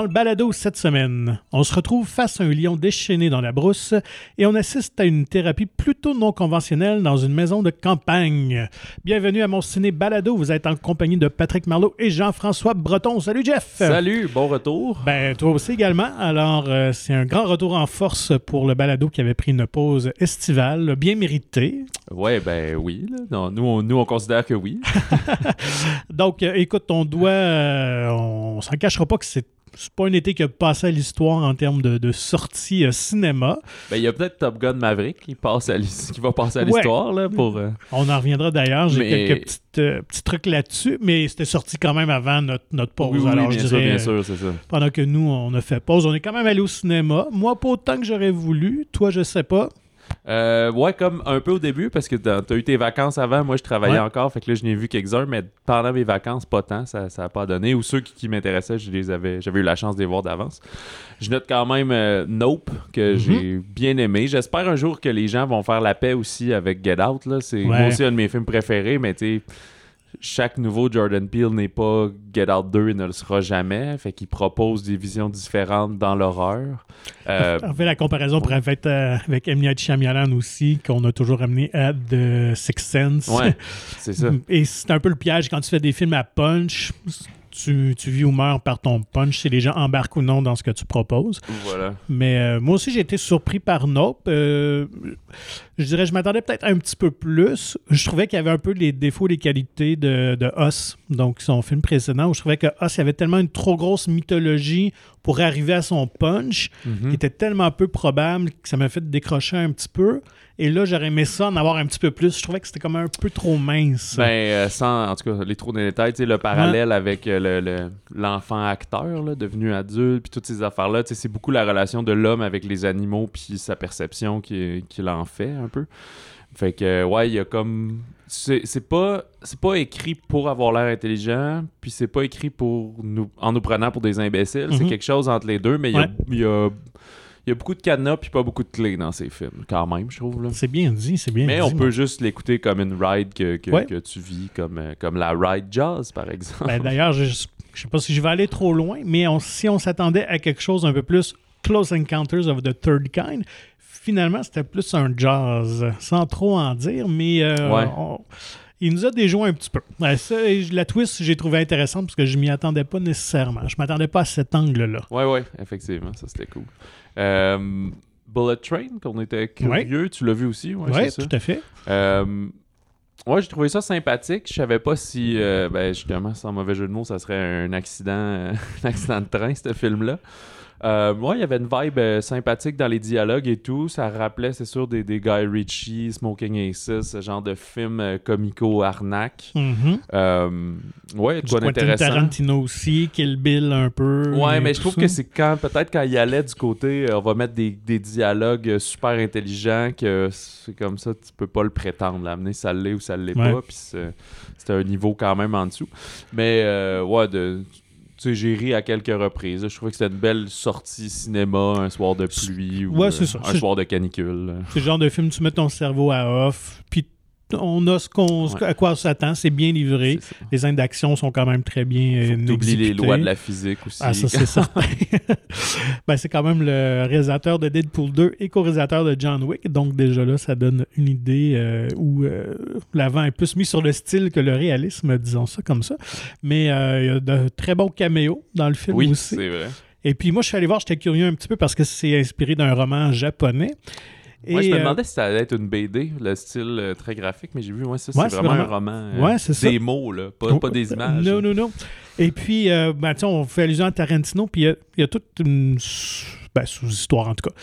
Dans le balado cette semaine, on se retrouve face à un lion déchaîné dans la brousse et on assiste à une thérapie plutôt non conventionnelle dans une maison de campagne. Bienvenue à mon ciné balado. Vous êtes en compagnie de Patrick Marlot et Jean-François Breton. Salut Jeff. Salut, bon retour. Ben toi aussi également. Alors euh, c'est un grand retour en force pour le balado qui avait pris une pause estivale bien méritée. Ouais, ben oui. là. Non, nous, on, nous, on considère que oui. Donc euh, écoute, on doit, euh, on s'en cachera pas que c'est c'est pas un été qui a passé à l'histoire en termes de, de sortie euh, cinéma. Ben, il y a peut-être Top Gun Maverick qui, passe à qui va passer à Ouais. l'histoire là, pour. euh, On en reviendra d'ailleurs. J'ai Mais- quelques petites, euh, petits trucs là-dessus, mais c'était sorti quand même avant notre, notre pause. Oui, oui, Alors, bien je sûr, dirais, bien sûr, c'est ça. pendant que nous, on a fait pause, on est quand même allé au cinéma. Moi, pas autant que j'aurais voulu. Toi, je sais pas. Euh, ouais, comme un peu au début, parce que t'as t'as eu tes vacances avant. Moi, je travaillais Ouais. encore, fait que là, je n'ai vu quelques-uns, mais pendant mes vacances, pas tant, ça n'a pas donné. Ou ceux qui, qui m'intéressaient, je les avais, j'avais eu la chance de les voir d'avance. Je note quand même euh, Nope, que Mhm. j'ai bien aimé. J'espère un jour que les gens vont faire la paix aussi avec Get Out. Là. C'est Ouais. aussi un de mes films préférés, mais tu sais, chaque nouveau Jordan Peele n'est pas Get Out 2 et ne le sera jamais. Fait qu'il propose des visions différentes dans l'horreur. Euh, On fait la comparaison pour avec, euh, avec. Night Shyamalan aussi, qu'on a toujours amené à The Sixth Sense. ouais, c'est ça. Et c'est un peu le piège quand tu fais des films à punch. Tu, tu vis ou meurs par ton punch si les gens embarquent ou non dans ce que tu proposes. Voilà. Mais euh, moi aussi, j'ai été surpris par Nope. Euh, je dirais, je m'attendais peut-être un petit peu plus. Je trouvais qu'il y avait un peu les défauts, les qualités de, de Us, donc son film précédent, où je trouvais que Us, il y avait tellement une trop grosse mythologie pour arriver à son punch, Mhm. qui était tellement peu probable que ça m'a fait décrocher un petit peu. Et là, j'aurais aimé ça, en avoir un petit peu plus. Je trouvais que c'était comme un peu trop mince. Ben, euh, sans, en tout cas, les trop les détails, le parallèle avec euh, le- le- l'enfant acteur, là, devenu adulte, puis toutes ces affaires-là, c'est beaucoup la relation de l'homme avec les animaux, puis sa perception qui, qui en fait, un peu. Fait que, ouais, il y a comme... C'est pas, c'est pas écrit pour avoir l'air intelligent, puis c'est pas écrit pour nous, en nous prenant pour des imbéciles. C'est Mhm. quelque chose entre les deux, mais il y a- y, a, il y a beaucoup de cadenas, puis pas beaucoup de clés dans ces films, quand même, je trouve. C'est bien dit, c'est bien Mais dit. on moi. peut juste l'écouter comme une ride que, que, Ouais. que tu vis, comme, euh, comme la ride jazz, par exemple. Ben, D'ailleurs, je ne sais pas si je vais aller trop loin, mais on- si on s'attendait à quelque chose un peu plus Close Encounters of the Third Kind, finalement, c'était plus un jazz, sans trop en dire, mais euh, Ouais. on- il nous a déjoué un petit peu. Ouais, ça, la twist, j'ai trouvé intéressante parce que je m'y attendais pas nécessairement. Je m'attendais pas à cet angle-là. ouais, ouais, effectivement, ça c'était cool. Euh, Bullet Train, qu'on était curieux, tu l'as vu aussi, ouais, Oui, ça? tout à fait. Euh, ouais, j'ai trouvé ça sympathique. Je savais pas si, euh, ben, justement, sans mauvais jeu de mots, ça serait un accident, un accident de train, ce film-là. Euh, il y avait une vibe euh, sympathique dans les dialogues et tout. Ça rappelait, c'est sûr, des, des Guy Ritchie, Smoking Aces, ce genre de film euh, comico-arnaque. Mhm. Euh, ouais, Du quoi d'intéressant. Tarantino aussi, Kill Bill un peu. Ouais, mais je trouve ça. que c'est quand peut-être quand il allait du côté, on va mettre des, des dialogues super intelligents que c'est comme ça, tu peux pas le prétendre. L'amener, ça l'est ou ça l'est Ouais. pas. Puis c'est c'est un niveau quand même en dessous. Mais ouais, de, j'ai ri à quelques reprises. Je trouvais que c'était une belle sortie cinéma, un soir de pluie ou Ouais, euh, un soir de canicule. C'est le genre de film, tu mets ton cerveau à off, puis on a ce qu'on, Ouais. à quoi on s'attend, c'est bien livré. Ça. Les scènes d'action sont quand même très bien euh, t'oublies les lois de la physique aussi. Ah, ça, c'est certain. ben, c'est quand même le réalisateur de Deadpool 2 et co-réalisateur de John Wick. Donc, déjà là, ça donne une idée euh, où euh, l'avant est plus mis sur le style que le réalisme, disons ça comme ça. Mais euh, il y a de très bons caméos dans le film oui, aussi. c'est vrai. Et puis, moi, je suis allé voir, j'étais curieux un petit peu parce que c'est inspiré d'un roman japonais. Moi, Et, je me euh, demandais si ça allait être une BD, le style euh, très graphique, mais j'ai vu, ouais, ça, Ouais, c'est vraiment, vraiment- un roman. euh, Ouais, c'est ça. Des mots, là, pas, pas des images. Non, non, non. Et puis, euh, ben, on fait allusion à Tarantino, puis il y a- il y, a toute une ben, sous-histoire, en tout cas.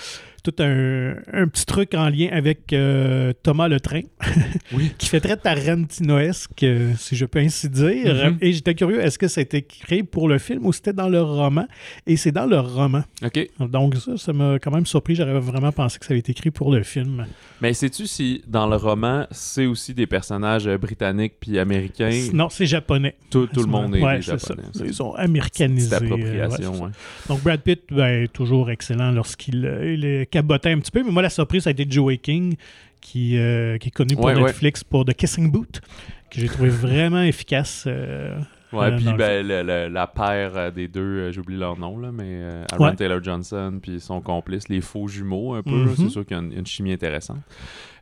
Tout un, un petit truc en lien avec euh, Thomas Le Train, Oui. qui fait très Tarantinoesque, euh, si je peux ainsi dire. Mhm. Et j'étais curieux, est-ce que ça a été créé pour le film ou c'était dans le roman? Et c'est dans le roman. OK. Donc ça, ça m'a quand même surpris. J'aurais vraiment pensé que ça avait été écrit pour le film. Mais sais-tu si dans le roman, c'est aussi des personnages euh, britanniques puis américains? Non, c'est japonais. Tout, tout le monde est Ouais, ça. japonais. Ils sont américanisés. euh, ouais, appropriation, ouais. Donc Brad Pitt, ben, toujours excellent lorsqu'il il est caboté un petit peu. Mais moi, la surprise, ça a été Joey King, qui, euh, qui est connu pour Ouais, ouais. Netflix pour The Kissing Boot, que j'ai trouvé vraiment efficace. euh, Ouais, puis ben, le- le- la paire euh, des deux, euh, j'oublie leur nom, là, mais euh, Aaron Ouais. Taylor Johnson puis son complice, les faux jumeaux un peu, Mhm. c'est sûr qu'il y a une, une chimie intéressante.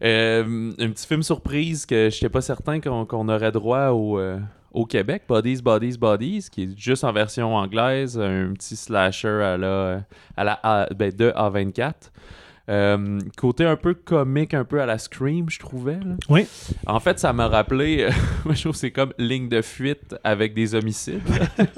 Euh, un petit film surprise que je n'étais pas certain qu'on aurait droit au, euh, au Québec, Bodies, Bodies, Bodies, qui est juste en version anglaise, un petit slasher à la, à la A- ben, de A24. Euh, côté un peu comique, un peu à la Scream, je trouvais. là. Oui. En fait, ça m'a rappelé, moi je trouve que c'est comme ligne de fuite avec des homicides.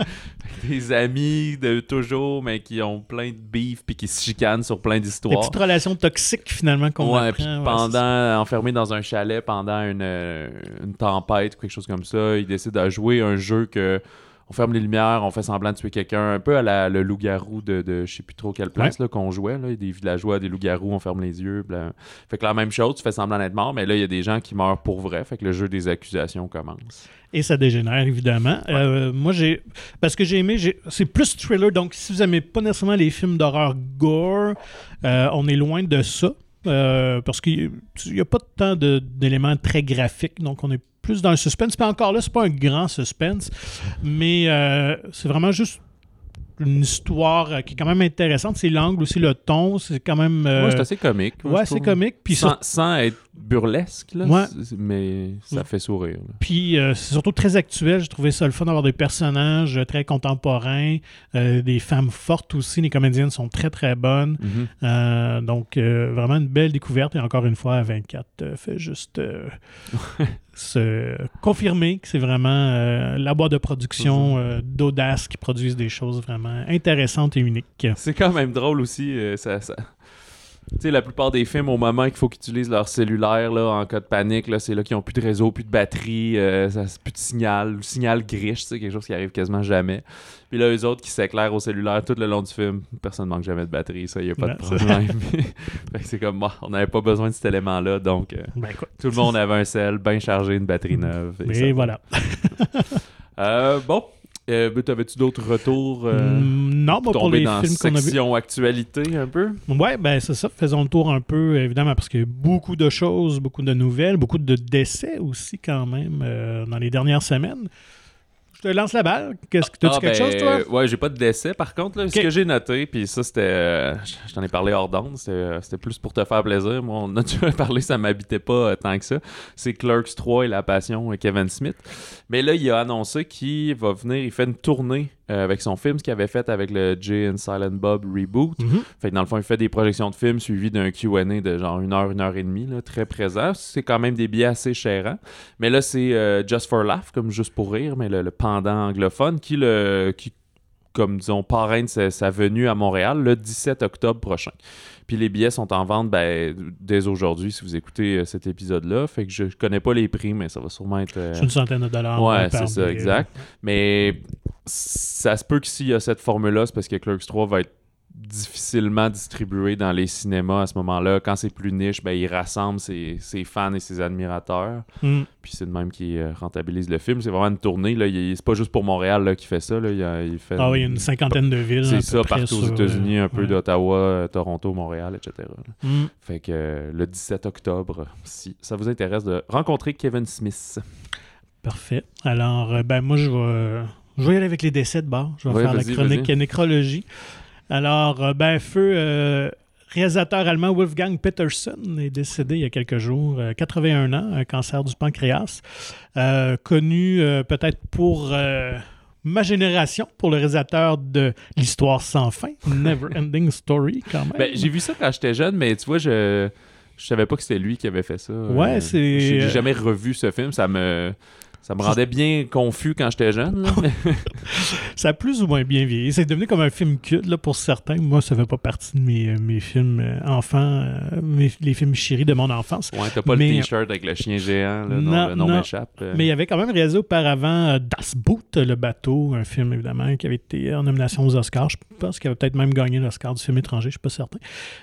des amis de toujours, mais qui ont plein de beef puis qui se chicanent sur plein Des d'histoires. petites relations toxiques finalement qu'on Ouais, apprend. puis ouais, pendant, enfermé dans un chalet pendant une, euh, une tempête ou quelque chose comme ça, il décide de jouer un jeu que on ferme les lumières, on fait semblant de tuer quelqu'un, un peu à la, le loup-garou de, de je sais plus trop quelle place là, qu'on jouait. Là. Des villageois, des loups-garous, on ferme les yeux. bla. Fait que la même chose, tu fais semblant d'être mort, mais là, il y a des gens qui meurent pour vrai. Fait que le jeu des accusations commence. Et ça dégénère, évidemment. Euh, moi, j'ai. Parce que j'ai aimé, j'ai- c'est plus thriller. Donc, si vous aimez pas nécessairement les films d'horreur gore, euh, on est loin de ça. Euh, parce qu'il n'y a pas tant de- d'éléments très graphiques. Donc, on est plus dans le suspense. Puis encore là, c'est pas un grand suspense. Mais euh, c'est vraiment juste une histoire euh, qui est quand même intéressante. C'est l'angle aussi, le ton. C'est quand même. euh, Ouais, c'est assez comique. ouais, c'est comique. Puis sans, sur- sans être burlesque, là, Ouais. mais ça fait sourire. là. Puis euh, c'est surtout très actuel. J'ai trouvé ça le fun d'avoir des personnages très contemporains, euh, des femmes fortes aussi. Les comédiennes sont très très bonnes. Mhm. Euh, donc vraiment une belle découverte. Et encore une fois, 24 euh, fait juste se confirmer que c'est vraiment euh, la boîte de production euh, d'audace qui produisent des choses vraiment intéressantes et uniques. C'est quand même drôle aussi. euh, ça, sais, la plupart des films, au moment qu'il faut qu'ils utilisent leur cellulaire là, en cas de panique, là, c'est là qu'ils n'ont plus de réseau, plus de batterie, euh, ça, plus de signal, le signal griche, c'est quelque chose qui arrive quasiment jamais. Puis là, eux autres qui s'éclairent au cellulaire tout le long du film, personne ne manque jamais de batterie, ça, il n'y a pas de Non, problème. Fait que c'est comme, bon, on n'avait pas besoin de cet élément-là, donc euh, Ben, tout le monde avait un sel bien chargé, une batterie neuve. et voilà. Euh, bon, euh, ben, t'avais-tu d'autres retours euh, Mm, non, moi, pour les dans films qu'on a vus. actualité un peu? Ouais, ben c'est ça. Faisons le tour un peu, évidemment, parce qu'il y a beaucoup de choses, beaucoup de nouvelles, beaucoup de décès aussi, quand même, euh, dans les dernières semaines. Je te lance la balle. Qu'est-ce que tu as Ah, quelque ben, chose, toi? Ouais, j'ai pas de décès par contre. là. Ce que j'ai noté, puis ça, c'était. euh, je t'en ai parlé hors d'onde, c'était euh, c'était plus pour te faire plaisir. Moi, on a déjà parlé, ça m'habitait pas euh, tant que ça. C'est Clerks 3 et La Passion, Kevin Smith. Mais là, il a annoncé qu'il va venir, il fait une tournée euh, avec son film, ce qu'il avait fait avec le Jay and Silent Bob reboot. Mhm. Fait que dans le fond, il fait des projections de films suivies d'un QA de genre une heure, une heure et demie, là, très présent. C'est quand même des billets assez chérants. Mais là, c'est euh, Just for Laugh, comme juste pour rire, mais le, le pendant anglophone, qui, le, qui comme disons, parraine sa, sa venue à Montréal le 17 octobre prochain. Puis les billets sont en vente ben, dès aujourd'hui, si vous écoutez euh, cet épisode-là. Fait que je, je connais pas les prix, mais ça va sûrement être. euh, C'est une centaine de dollars. Ouais, c'est ça, billet. exact. Mais ça se peut que s'il y a cette formule-là, c'est parce que Clerks 3 va être difficilement distribué dans les cinémas à ce moment-là. Quand c'est plus niche, ben, il rassemble ses, ses fans et ses admirateurs. Mm. Puis c'est de même qui euh, rentabilise le film. C'est vraiment une tournée. Là. Il- C'est pas juste pour Montréal là, qui fait ça. Là. Il, fait Ah oui, il y a une cinquantaine de villes. c'est ça, partout aux États-Unis, euh, un peu ouais. d'Ottawa, euh, Toronto, Montréal, etc. Mm. Fait que le 17 octobre, si ça vous intéresse de rencontrer Kevin Smith. Parfait. Alors, ben moi, je vais, je vais y aller avec les décès de bord. Je vais Ouais, faire la chronique nécrologie. Alors, euh, ben, feu, euh, réalisateur allemand Wolfgang Peterson est décédé il y a quelques jours, euh, 81 ans, un cancer du pancréas. Euh, connu euh, peut-être pour euh, ma génération, pour le réalisateur de L'Histoire sans fin, Never Ending Story, quand même. Ben, j'ai vu ça quand j'étais jeune, mais tu vois, je je savais pas que c'était lui qui avait fait ça. Ouais, c'est- j'ai jamais revu ce film. Ça me ça me rendait bien confus quand j'étais jeune. là. Ça a plus ou moins bien vieilli. C'est devenu comme un film culte là, pour certains. Moi, ça fait pas partie de mes, euh, mes films euh, enfants, euh, mes- les films chéris de mon enfance. ouais, t'as pas Mais- le t-shirt avec le chien géant là, Non, le nom m'échappe. Mais il avait quand même réalisé auparavant Das Boot, le bateau, un film évidemment qui avait été en nomination aux Oscars. Je pense qu'il avait peut-être même gagné l'Oscar du film étranger, je suis pas certain.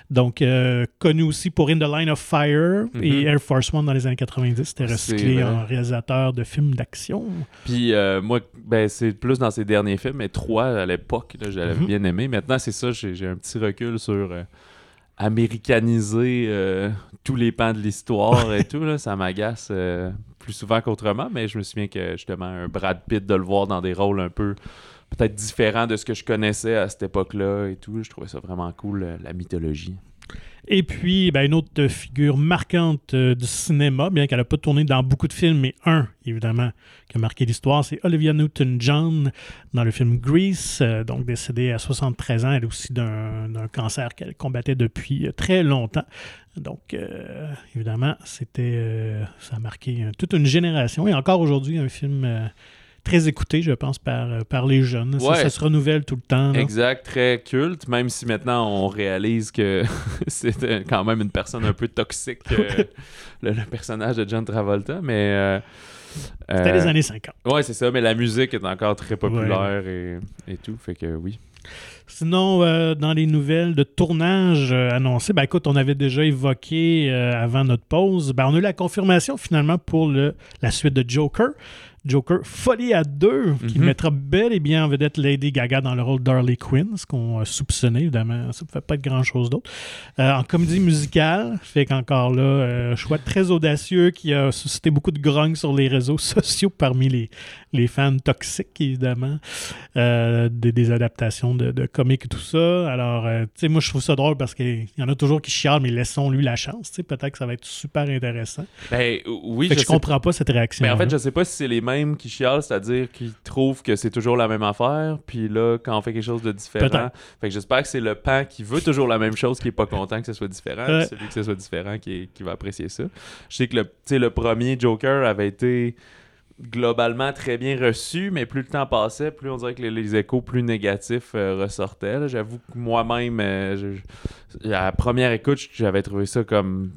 Donc, euh, connu aussi pour In the Line of Fire et Mhm. Air Force One dans les années 90. C'était recyclé en réalisateur de films d'action. Puis euh, moi, ben, c'est plus dans ses derniers films, mais trois à l'époque, là, j'avais Mhm. bien aimé. Maintenant, c'est ça, j'ai un petit recul sur euh, américaniser euh, tous les pans de l'histoire et tout. Là, ça m'agace. plus souvent qu'autrement, mais je me souviens que justement, un Brad Pitt, de le voir dans des rôles un peu peut-être différents de ce que je connaissais à cette époque-là et tout, je trouvais ça vraiment cool, la mythologie. Et puis, ben, une autre figure marquante euh, du cinéma, bien qu'elle n'a pas tourné dans beaucoup de films, mais un, évidemment, qui a marqué l'histoire, c'est Olivia Newton-John dans le film Grease, euh, donc décédée à 73 ans, elle aussi d'un cancer qu'elle combattait depuis très longtemps. Donc, évidemment, c'était, ça a marqué toute une génération. Et encore aujourd'hui, un film très écouté, je pense, par, euh, par les jeunes. Ça, se renouvelle tout le temps. Exact, très culte, même si maintenant on réalise que c'est quand même une personne un peu toxique, euh, le, personnage de John Travolta, mais... Euh, C'était les années 50. Ouais, c'est ça, mais la musique est encore très populaire et, et, tout, fait que oui. Sinon, dans les nouvelles de tournage annoncées, ben écoute, on avait déjà évoqué avant notre pause, ben, on a eu la confirmation finalement pour le, la suite de Joker. Joker Folie à deux, qui mhm. mettra bel et bien en vedette Lady Gaga dans le rôle d'Harley Quinn, ce qu'on a soupçonné, évidemment. Ça ne fait pas être grand-chose d'autre. Euh, en comédie musicale, fait qu'encore là, euh, choix très audacieux qui a suscité beaucoup de grogne sur les réseaux sociaux parmi les, les fans toxiques, évidemment, euh, des, adaptations de, de, comics et tout ça. Alors, tu sais, moi, je trouve ça drôle parce qu'il y en a toujours qui chialent, mais laissons-lui la chance. Peut-être que ça va être super intéressant. Ben, oui, je, comprends pas cette réaction. Mais en fait, je sais pas si c'est les mêmes qui chialent, c'est-à-dire qui trouvent que c'est toujours la même affaire, puis là, quand on fait quelque chose de différent, fait que j'espère que c'est le pan qui veut toujours la même chose qui est pas content que ce soit différent, ouais. celui que ce soit différent qui, qui, va apprécier ça. Je sais que le, le premier Joker avait été globalement très bien reçu, mais plus le temps passait, plus on dirait que les, échos plus négatifs euh, ressortaient. J'avoue que moi-même, euh, à la première écoute, j'avais trouvé ça comme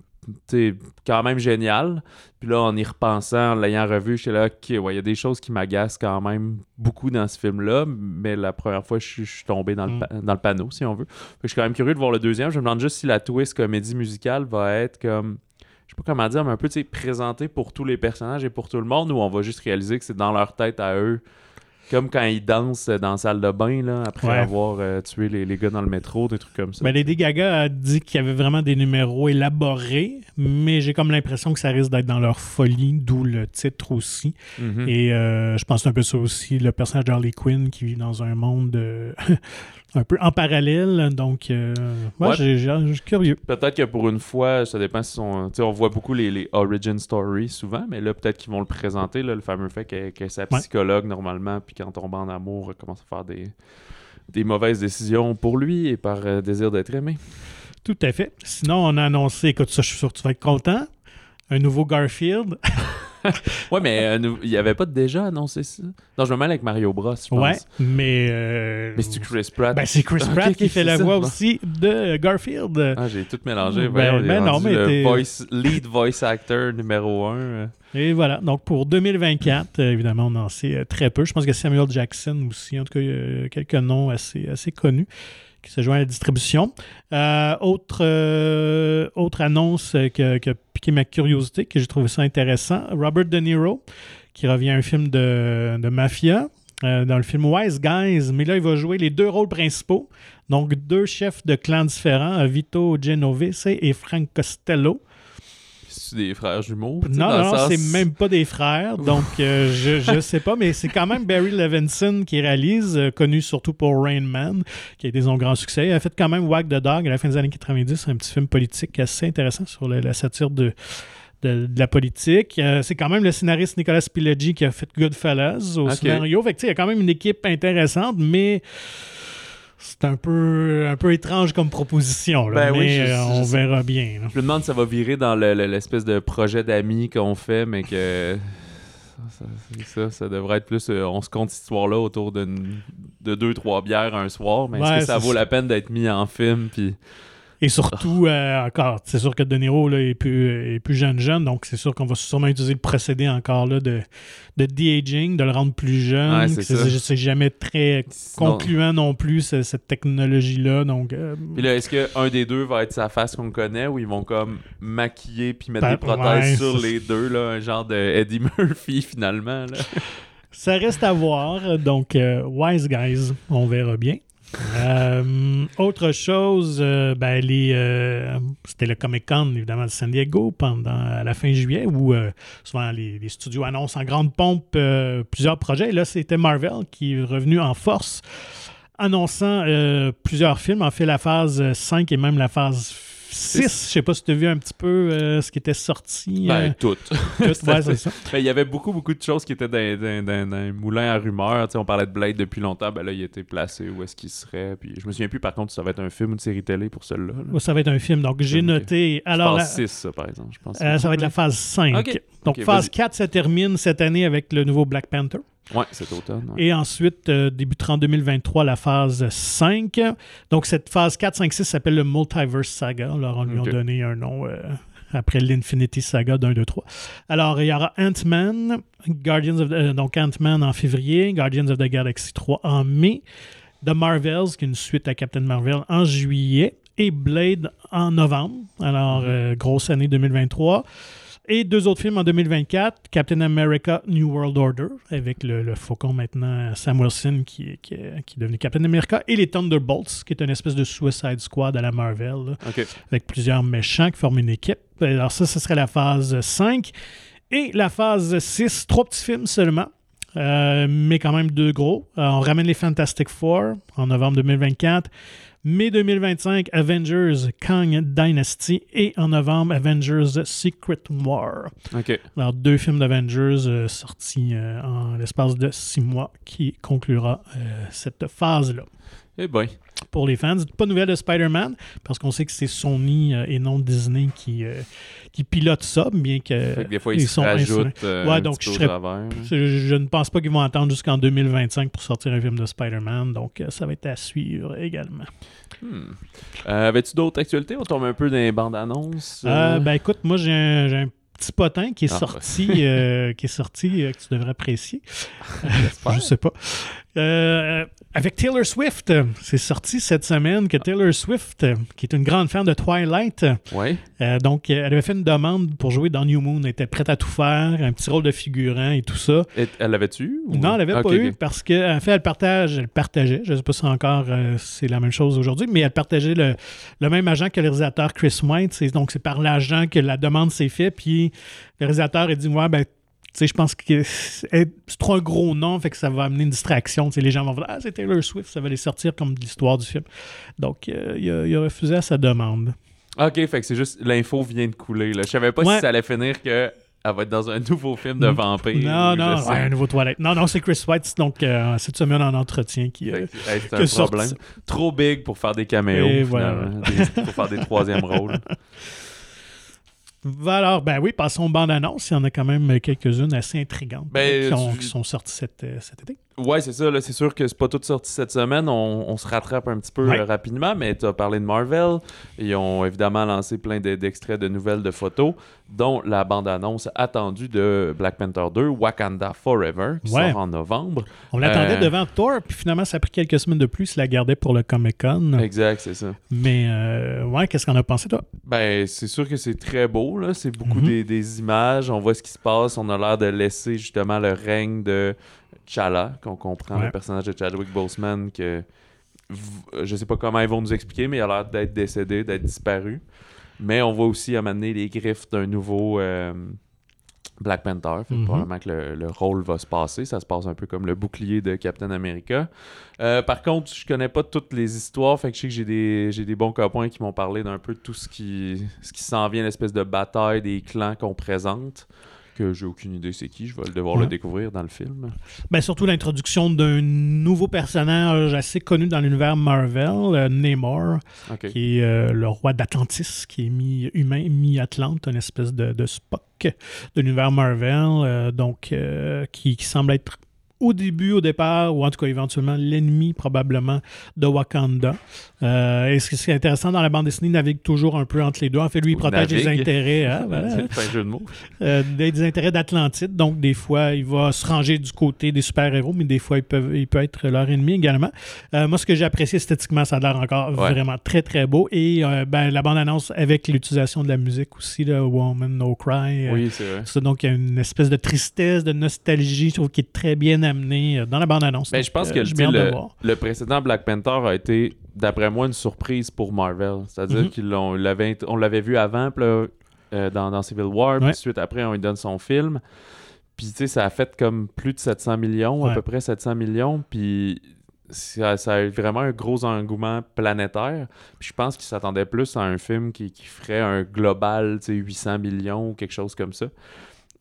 quand même génial. Puis là, en y repensant, en l'ayant revu, je suis là, ok, ouais, il y a des choses qui m'agacent quand même beaucoup dans ce film-là, mais la première fois, je suis tombé dans, le, mm. dans le panneau, si on veut. je suis quand même curieux de voir le deuxième. Je me demande juste si la twist comédie musicale va être comme je sais pas comment dire, mais un peu présenté pour tous les personnages et pour tout le monde, ou on va juste réaliser que c'est dans leur tête à eux comme quand ils dansent dans la salle de bain, là, après avoir euh, tué les, les, gars dans le métro, des trucs comme ça. Ben, Lady Gaga a dit qu'il y avait vraiment des numéros élaborés, mais j'ai comme l'impression que ça risque d'être dans leur folie, d'où le titre aussi. Mm-hmm. Et euh, je pense un peu ça aussi, le personnage d'Harley Quinn qui vit dans un monde un peu en parallèle. Donc, euh, moi, j'ai curieux. Peut-être que pour une fois, ça dépend si on, on voit beaucoup les, les, origin stories souvent, mais là, peut-être qu'ils vont le présenter, le fameux fait qu'elle est sa psychologue normalement, puis qu'en tombant en amour, elle commence à faire des, des mauvaises décisions pour lui et par euh, désir d'être aimé. Tout à fait. Sinon, on a annoncé, écoute, ça, je suis sûr que tu vas être content, un nouveau Garfield. ouais, mais euh, il n'y avait pas déjà annoncé ça? Non, je me mêle avec Mario Bros, je pense. Ouais, mais. Euh, mais c'est Chris Pratt? Ben, c'est Chris Pratt qui fait la voix aussi de Garfield. Ah, j'ai tout mélangé. Ben, ben non, mais. Le voice, lead voice actor numéro 1. Et voilà. Donc, pour 2024, évidemment, on en sait euh, très peu. Je pense que Samuel Jackson aussi. En tout cas, il y a quelques noms assez, assez connus qui se joint à la distribution. Euh, autre, euh, autre annonce qui a, piqué ma curiosité, que j'ai trouvé ça intéressant. Robert De Niro, qui revient à un film de, de mafia. Euh, dans le film Wise Guys, mais là, il va jouer les deux rôles principaux. Donc, deux chefs de clans différents, Vito Genovese et Frank Costello des frères jumeaux? Non, non, c'est même pas des frères, donc euh, je, ne sais pas, mais c'est quand même Barry Levinson qui réalise, euh, connu surtout pour Rain Man, qui a été son grand succès. Il a fait quand même Wag the Dog à la fin des années 90, un petit film politique assez intéressant sur la, satire de, de, la politique. Euh, c'est quand même le scénariste Nicolas Pileggi qui a fait Goodfellas au scénario. Fait que, il y a quand même une équipe intéressante, mais c'est un peu, un peu étrange comme proposition, là, ben mais euh, on verra bien. Je me demande si ça va virer dans l'espèce de projet d'amis qu'on fait, mais que ça, ça, devrait être plus. Euh, on se compte cette histoire-là autour de, de deux, trois bières un soir, mais est-ce que ça vaut la peine d'être mis en film? Puis et surtout, euh, encore, c'est sûr que De Niro là, est, plus, est plus jeune jeune, donc c'est sûr qu'on va sûrement utiliser le procédé encore là, de, de de-aging, de le rendre plus jeune. c'est jamais très concluant non plus, cette technologie-là. Donc, euh, Puis là, est-ce qu'un des deux va être sa face qu'on connaît ou ils vont comme maquiller puis mettre ben, des prothèses sur les deux, là, un genre de Eddie Murphy finalement? Là? ça reste à voir. Donc, euh, Wise Guys, on verra bien. Euh, autre chose, euh, ben, euh, c'était le Comic Con, évidemment, de San Diego pendant à la fin juillet, où euh, souvent les, studios annoncent en grande pompe plusieurs projets. Et là, c'était Marvel qui est revenu en force, annonçant plusieurs films. En fait, la phase 5 et même la phase 6. Je sais pas si tu as vu un petit peu euh, ce qui était sorti. Ben, euh, tout. tout. Ouais, c'est ça. Ben, il y avait beaucoup, beaucoup de choses qui étaient dans, dans, dans- dans un moulin à rumeurs. On parlait de Blade depuis longtemps. Ben là, il était placé. Où est-ce qu'il serait? Puis je me souviens plus, par contre, si ça va être un film ou une série télé pour celui-là. là. Ouais, Ça va être un film. Donc, j'ai noté. Alors, la- phase 6, ça, par exemple. Je pense. euh, ça va être la phase 5. Ok. Donc, phase vas-y. 4 se termine cette année avec le nouveau Black Panther. Ouais, cet automne. ouais. Et ensuite, euh, débutera en 2023 la phase 5. Donc, cette phase 4, 5, 6 s'appelle le Multiverse Saga. Alors, on lui a donné un nom euh, après l'Infinity Saga d'un, deux, trois. Alors, il y aura Ant-Man, Guardians of the- euh, donc Ant-Man en février, Guardians of the Galaxy 3 en mai, The Marvels, qui est une suite à Captain Marvel, en juillet, et Blade en novembre. Alors, euh, grosse année 2023. Et deux autres films en 2024, Captain America New World Order, avec le, le faucon maintenant Sam Wilson qui, est- qui, est- qui est devenu Captain America, et les Thunderbolts, qui est une espèce de Suicide Squad à la Marvel, là, Ok. avec plusieurs méchants qui forment une équipe. Alors ça, ce serait la phase 5. Et la phase 6, trois petits films seulement. euh, mais quand même deux gros. Euh, on ramène les Fantastic Four en novembre 2024. Mai 2025, Avengers Kang Dynasty. Et en novembre, Avengers Secret War. Ok. Alors, deux films d'Avengers euh, sortis euh, en l'espace de six mois qui conclura euh, cette phase-là. Eh ben. Pour les fans, pas de nouvelles de Spider-Man, parce qu'on sait que c'est Sony euh, et non Disney qui, euh, qui pilote ça, bien que, Fait que des fois, ils, sont rajoutent euh, Ouais, un donc petit je serais- ne pense pas qu'ils vont attendre jusqu'en 2025 pour sortir un film de Spider-Man, donc ça va être à suivre également. Hmm. Avais-tu d'autres actualités? On tombe un peu dans les bandes annonces. Ben écoute, moi j'ai un, petit potin qui est Ah, sorti, euh, qui est sorti, euh, que tu devrais apprécier. Je sais pas. Euh, avec Taylor Swift, c'est sorti cette semaine que Taylor Swift, euh, qui est une grande fan de Twilight, Ouais. euh, donc euh, elle avait fait une demande pour jouer dans New Moon, elle était prête à tout faire, un petit rôle de figurant et tout ça. Et- elle l'avait-tu? eu, ou- Non, elle l'avait Ok, pas eu parce qu'en fait, elle partage, elle partageait, je ne sais pas si encore euh, c'est la même chose aujourd'hui, mais elle partageait le, le même agent que le réalisateur Chris White. C'est- Donc, c'est par l'agent que la demande s'est faite, puis le réalisateur a dit Ouais, ben, je pense que c'est trop un gros nom, fait que ça va amener une distraction. Tu sais, les gens vont dire Ah, c'est Taylor Swift, ça va les sortir comme de l'histoire du film. Donc, euh, il, a, il a refusé à sa demande. Ok, fait que c'est juste l'info vient de couler. Là. Je savais pas Ouais. si ça allait finir que elle va être dans un nouveau film de vampire. Non, non, ouais, un nouveau toilette. Non, non, c'est Chris White, donc euh, cette semaine en entretien qui. euh, hey, c'est un sorti- problème. Trop big pour faire des caméos. Voilà. Des- pour faire des troisièmes rôles. Alors, ben oui, passons aux bandes annonces. Il y en a quand même quelques-unes assez intrigantes Ben, qui, ont- tu- qui sont sorties cet, euh, cet été. Ouais, c'est ça. là, C'est sûr que c'est pas tout sorti cette semaine. On, on se rattrape un petit peu Ouais. euh, rapidement, mais tu as parlé de Marvel. Ils ont évidemment lancé plein de- d'extraits de nouvelles de photos, dont la bande-annonce attendue de Black Panther 2, Wakanda Forever, qui Ouais. sort en novembre. On l'attendait Euh, devant Thor, puis finalement, ça a pris quelques semaines de plus. Il la gardait pour le Comic-Con. Exact, c'est ça. Mais, euh, ouais, qu'est-ce qu'on a pensé, toi? Ben, c'est sûr que c'est très beau, là. C'est beaucoup Mhm. des, des images. On voit ce qui se passe. On a l'air de laisser justement le règne de T'Challa, qu'on comprend, Ouais. le personnage de Chadwick Boseman, que je sais pas comment ils vont nous expliquer, mais il a l'air d'être décédé, d'être disparu. Mais on voit aussi donné les griffes d'un nouveau euh, Black Panther. Fait Mhm. Probablement que le, le rôle va se passer. Ça se passe un peu comme le bouclier de Captain America. Euh, par contre, je connais pas toutes les histoires. Fait que je sais que j'ai des, des bons copains qui m'ont parlé d'un peu tout ce qui, ce qui s'en vient, l'espèce de bataille des clans qu'on présente. Que j'ai aucune idée c'est qui. Je vais devoir Ouais. le découvrir dans le film. Ben, surtout l'introduction d'un nouveau personnage assez connu dans l'univers Marvel, euh, Namor, qui est euh, le roi d'Atlantis, qui est mi-humain, mi-Atlante, une espèce de, de Spock de l'univers Marvel, euh, donc euh, qui, qui semble être au début, au départ, ou en tout cas éventuellement l'ennemi probablement de Wakanda. Euh, et ce qui est intéressant dans la bande dessinée, il navigue toujours un peu entre les deux. En fait, lui, il Ou protège les intérêts. hein, voilà. C'est un jeu de mots. Euh, des, des intérêts d'Atlantide. Donc, des fois, il va se ranger du côté des super-héros, mais des fois, il peut, il peut être leur ennemi également. Euh, moi, ce que j'ai apprécié esthétiquement, ça a l'air encore Ouais. vraiment très, très beau. Et euh, ben, la bande-annonce avec l'utilisation de la musique aussi, là, Woman No Cry. Oui, c'est vrai. ça, donc, il y a une espèce de tristesse, de nostalgie, je trouve, qui est très bien amené euh, dans la bande-annonce. Ben, je pense que euh, le, précédent Black Panther a été, d'après moi, une surprise pour Marvel. C'est-à-dire Mhm. qu'ils l'ont, l'avaient- on l'avait vu avant puis là, euh, dans, dans Civil War, puis suite après, on lui donne son film. Puis, tu sais, ça a fait comme plus de 700 millions, à peu près 700 millions. Puis, ça, ça a eu vraiment un gros engouement planétaire. Puis, je pense qu'ils s'attendaient plus à un film qui, qui ferait un global, tu sais, 800 millions ou quelque chose comme ça.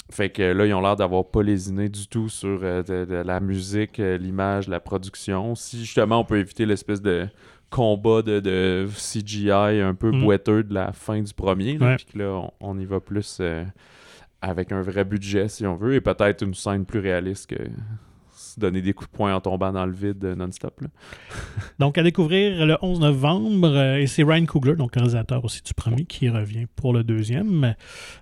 Fait que là, ils ont l'air d'avoir pas lésiné du tout sur euh, de, de la musique, euh, l'image, la production. Si justement on peut éviter l'espèce de combat de, de CGI un peu Mhm. boiteux de la fin du premier, puis que là, on, on y va plus euh, avec un vrai budget, si on veut, et peut-être une scène plus réaliste que donner des coups de poing en tombant dans le vide euh, non-stop. Donc, à découvrir le 11 novembre, euh, et c'est Ryan Coogler, donc réalisateur aussi du premier, qui revient pour le deuxième.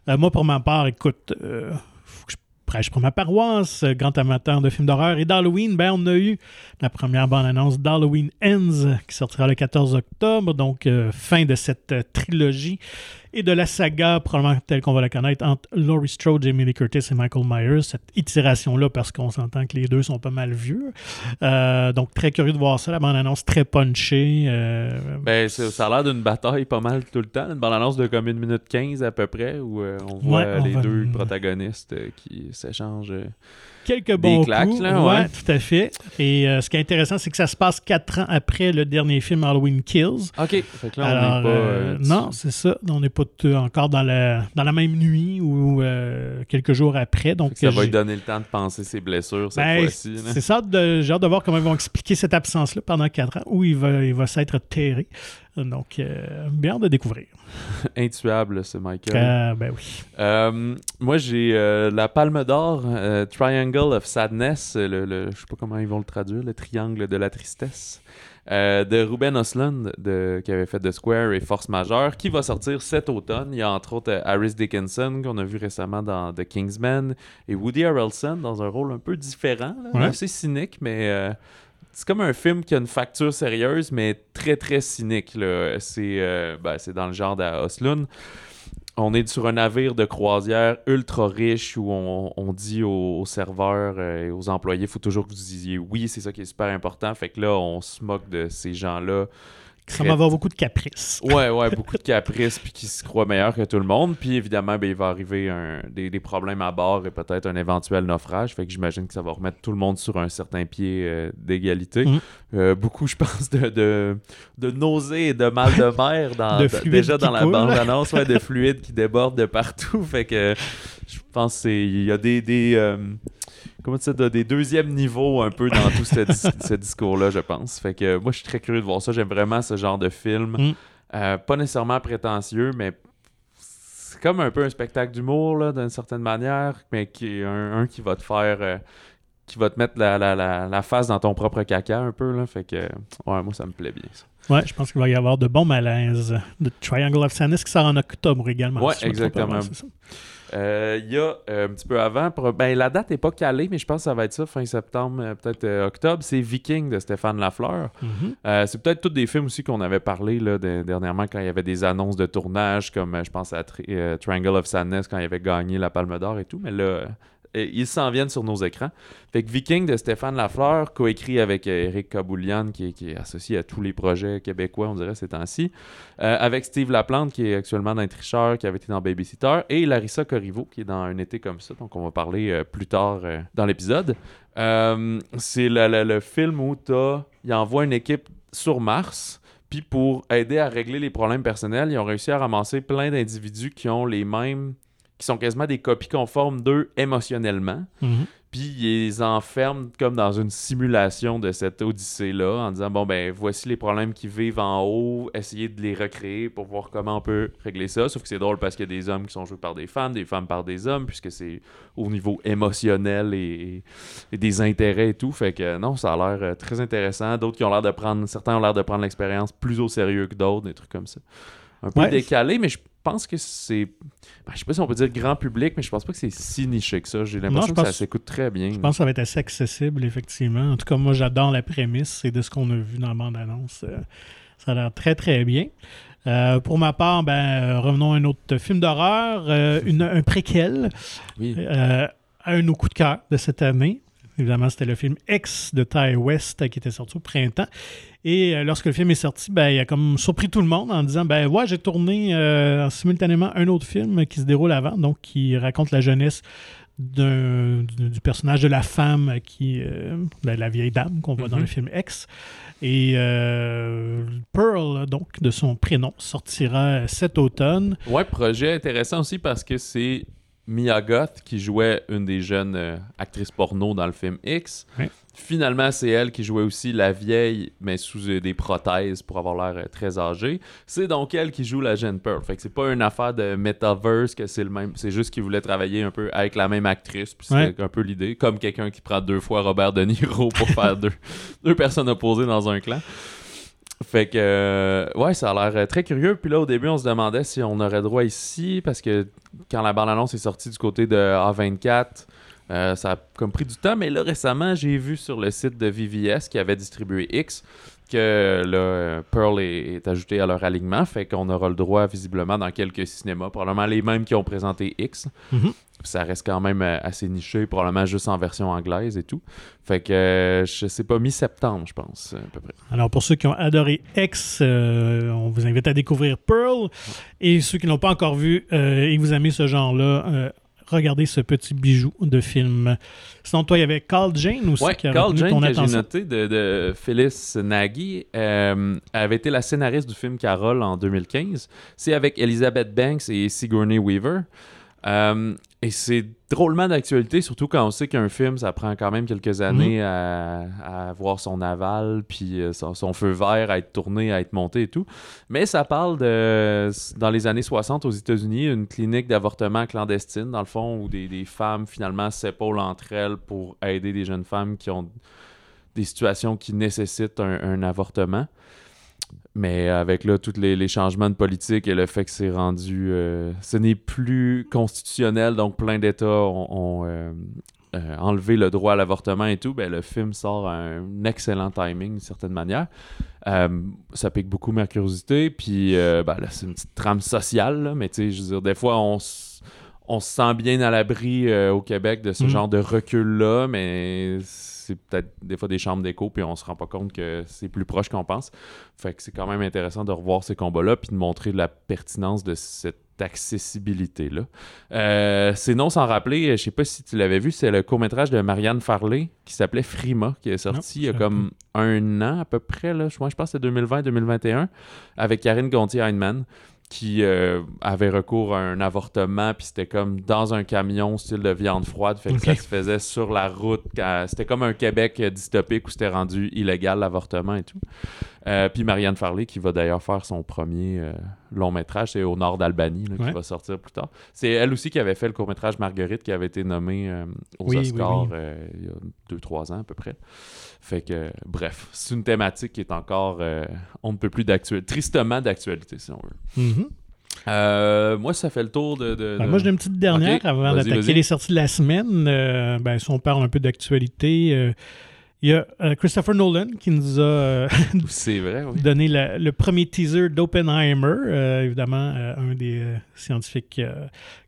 Euh, moi, pour ma part, écoute, je prêche pour ma paroisse, grand amateur de films d'horreur. Et d'Halloween, ben, on a eu la première bande-annonce d'Halloween Ends, qui sortira le 14 octobre, donc fin de cette trilogie et de la saga, probablement telle qu'on va la connaître, entre Laurie Strode, Jamie Lee Curtis et Michael Myers. Cette itération-là, parce qu'on s'entend que les deux sont pas mal vieux. Euh, donc, très curieux de voir ça. La bande-annonce très punchée. euh, Ben, ça, a l'air d'une bataille pas mal tout le temps. Une bande-annonce de comme une minute 15 à peu près, où euh, on voit Ouais, on les va- deux protagonistes qui s'échangent. Quelques bons claques, coups. là, ouais. ouais. tout à fait. Et euh, ce qui est intéressant, c'est que ça se passe quatre ans après le dernier film Halloween Kills. Ok, fait que là, on Alors, n'est pas. euh, euh, non, c'est ça. On n'est pas encore dans la, dans la même nuit ou euh, quelques jours après. Donc, ça va lui donner le temps de penser ses blessures cette Ben, fois-ci. C'est ça, j'ai hâte de voir comment ils vont expliquer cette absence-là pendant quatre ans, où il va, il va s'être terré. Donc, euh, bien hâte de découvrir. Intuable, ce Michael. Euh, ben oui. Euh, moi, j'ai euh, la Palme d'Or, euh, Triangle of Sadness, le, le- je sais pas comment ils vont le traduire, le triangle de la tristesse, de Ruben Ostlund, de, qui avait fait The Square et Force Majeure, qui va sortir cet automne. Il y a entre autres Harris Dickinson, qu'on a vu récemment dans The Kingsman, et Woody Harrelson dans un rôle un peu différent, là, Ouais. assez cynique, mais... c'est comme un film qui a une facture sérieuse, mais très très cynique. euh, ben, c'est dans le genre d'Oslund. On est sur un navire de croisière ultra riche où on, on dit aux, aux serveurs euh, et aux employés, il faut toujours que vous disiez oui, c'est ça qui est super important. Fait que là, on se moque de ces gens-là. Ça va avoir beaucoup de caprices. Ouais, ouais, beaucoup de caprices puis qui se croient meilleurs que tout le monde. Puis évidemment, ben, il va arriver un- des, des problèmes à bord et peut-être un éventuel naufrage. Fait que j'imagine que ça va remettre tout le monde sur un certain pied euh, d'égalité. Mhm. Euh, beaucoup, je pense, de, de, de nausées et de mal de mer dans, De déjà dans la coule. bande-annonce, ouais, de fluide qui déborde de partout. Fait que je pense que c'est- il y a des. des euh, comment tu dis, des deuxièmes niveaux un peu dans tout ce, dis- ce discours-là, je pense. Fait que moi, je suis très curieux de voir ça. J'aime vraiment ce genre de film. Mm. Euh, pas nécessairement prétentieux, mais c'est comme un peu un spectacle d'humour, là, d'une certaine manière, mais qui est un, un qui va te faire. euh, qui va te mettre la, la, la, la face dans ton propre caca un peu, là. Fait que, ouais, moi, ça me plaît bien, ça. Ouais, je pense qu'il va y avoir de bons malaises. The Triangle of Sadness qui sort en octobre également. Ouais, si pas, exactement. ouais, Euh, Il y a euh, un petit peu avant, ben, la date n'est pas calée, mais je pense que ça va être ça, fin septembre, euh, peut-être euh, octobre. C'est Viking de Stéphane Lafleur. Mhm. C'est peut-être tous des films aussi qu'on avait parlé là, de- dernièrement quand il y avait des annonces de tournage, comme je pense à Tri- Triangle of Sadness quand il avait gagné la Palme d'Or et tout. Mais là, euh, euh, ils s'en viennent sur nos écrans. Fait que Viking de Stéphane Lafleur, coécrit avec euh, Eric Kaboulian, qui est, associé à tous les projets québécois, on dirait, ces temps-ci. Euh, avec Steve Laplante, qui est actuellement dans Les Tricheurs, qui avait été dans Babysitter. Et Larissa Corriveau, qui est dans Un été comme ça. Donc, on va parler euh, plus tard euh, dans l'épisode. Euh, c'est le, le- film où il envoie une équipe sur Mars. Puis pour aider à régler les problèmes personnels, ils ont réussi à ramasser plein d'individus qui ont les mêmes, qui sont quasiment des copies conformes d'eux émotionnellement. Mhm. Puis ils les enferment comme dans une simulation de cette odyssée-là, en disant bon ben voici les problèmes qui vivent en haut, essayez de les recréer pour voir comment on peut régler ça. Sauf que c'est drôle parce qu'il y a des hommes qui sont joués par des femmes, des femmes par des hommes, puisque c'est au niveau émotionnel et, et des intérêts et tout. Fait que non, ça a l'air euh, très intéressant. D'autres qui ont l'air de prendre, certains ont l'air de prendre l'expérience plus au sérieux que d'autres, des trucs comme ça. Un peu Ouais. décalé, mais je pense que c'est. ben, je sais pas si on peut dire grand public, mais je pense pas que c'est si niché que ça. J'ai l'impression je que ça s'écoute très bien. Je pense que ça va être assez accessible, effectivement. En tout cas, moi, j'adore la prémisse et de ce qu'on a vu dans la bande-annonce. euh, ça a l'air très, très bien. Euh, pour ma part, ben, euh, revenons à un autre film d'horreur, euh, un préquel Oui. euh, un de nos coups de cœur de cette année. Évidemment, c'était le film X de Ty West qui était sorti au printemps. Et lorsque le film est sorti, ben, il a comme surpris tout le monde en disant ben ouais, j'ai tourné simultanément un autre film qui se déroule avant, donc qui raconte la jeunesse du personnage de la femme qui ben, la vieille dame qu'on voit dans le mhm. film X et euh, Pearl, donc, de son prénom, sortira cet automne. Ouais, projet intéressant aussi parce que c'est Mia Goth qui jouait une des jeunes euh, actrices porno dans le film X. Finalement, c'est elle qui jouait aussi la vieille, mais sous euh, des prothèses pour avoir l'air euh, très âgée. C'est donc elle qui joue la jeune Pearl. Fait que c'est pas une affaire de metaverse que c'est le même. C'est juste qu'il voulait travailler un peu avec la même actrice. Puis c'était un peu l'idée. Comme quelqu'un qui prend deux fois Robert De Niro pour faire deux, deux personnes opposées dans un clan. Fait que, euh, ouais, ça a l'air très curieux. Puis là, au début, on se demandait si on aurait droit ici, parce que quand la bande-annonce est sortie du côté de A24, euh, ça a comme pris du temps, mais là récemment, j'ai vu sur le site de VVS qui avait distribué X que là, Pearl est, ajouté à leur alignement, fait qu'on aura le droit visiblement dans quelques cinémas, probablement les mêmes qui ont présenté X. Mm-hmm. Ça reste quand même euh, assez niché, probablement juste en version anglaise et tout. Fait que euh, je sais pas, mi-septembre, je pense, à peu près. Alors pour ceux qui ont adoré X, on vous invite à découvrir Pearl. Et ceux qui n'ont pas encore vu et vous aimez ce genre-là, Regardez ce petit bijou de film. Sinon, toi, il y avait Carl Jane aussi qui a Carl Jane, que j'ai noté de, de Phyllis Nagy, euh, avait été la scénariste du film Carol en 2015. C'est avec Elizabeth Banks et Sigourney Weaver. Euh, et c'est drôlement d'actualité, surtout quand on sait qu'un film, ça prend quand même quelques années mhm. à, à, avoir son aval, puis euh, son, feu vert à être tourné, à être monté et tout. Mais ça parle de, dans les années 60 aux États-Unis, une clinique d'avortement clandestine, dans le fond, où des, des femmes finalement s'épaulent entre elles pour aider des jeunes femmes qui ont des situations qui nécessitent un avortement. Mais avec là, tous les, changements de politique et le fait que c'est rendu. Euh, ce n'est plus constitutionnel, donc plein d'États ont, euh, euh, enlevé le droit à l'avortement et tout, ben, le film sort à un excellent timing d'une certaine manière. ça pique beaucoup ma curiosité. Puis ben, là, c'est une petite trame sociale, mais tu sais, je veux dire, des fois, on on se sent bien à l'abri au Québec de ce mm. genre de recul-là, mais c'est peut-être des fois des chambres d'écho, puis on se rend pas compte que c'est plus proche qu'on pense. Fait que c'est quand même intéressant de revoir ces combats-là, puis de montrer la pertinence de cette accessibilité-là. Euh, c'est non sans rappeler, je sais pas si tu l'avais vu, c'est le court-métrage de Marianne Farley qui s'appelait Frima, qui est sorti il y a comme un an à peu près, là, je, pense que c'est 2020-2021, avec Karine Gontier-Heinemann qui euh, avait recours à un avortement, puis c'était comme dans un camion, style de viande froide, fait que ça se faisait sur la route. C'était comme un Québec dystopique où c'était rendu illégal l'avortement et tout. Euh, puis Marianne Farley, qui va d'ailleurs faire son premier euh, long métrage, c'est au nord d'Albanie, qui va sortir plus tard. C'est elle aussi qui avait fait le court métrage Marguerite, qui avait été nommé aux Oscars il y a deux, trois ans à peu près. Fait que, bref, c'est une thématique qui est encore, euh, on ne peut plus d'actualité, tristement d'actualité, si on veut. Mm-hmm. Euh, moi, ça fait le tour de. Ben, moi, j'ai une petite dernière avant d'attaquer les sorties de la semaine. Euh, ben, si on parle un peu d'actualité, il y a Christopher Nolan qui nous a vrai, donné le premier teaser d'Oppenheimer, évidemment, un des scientifiques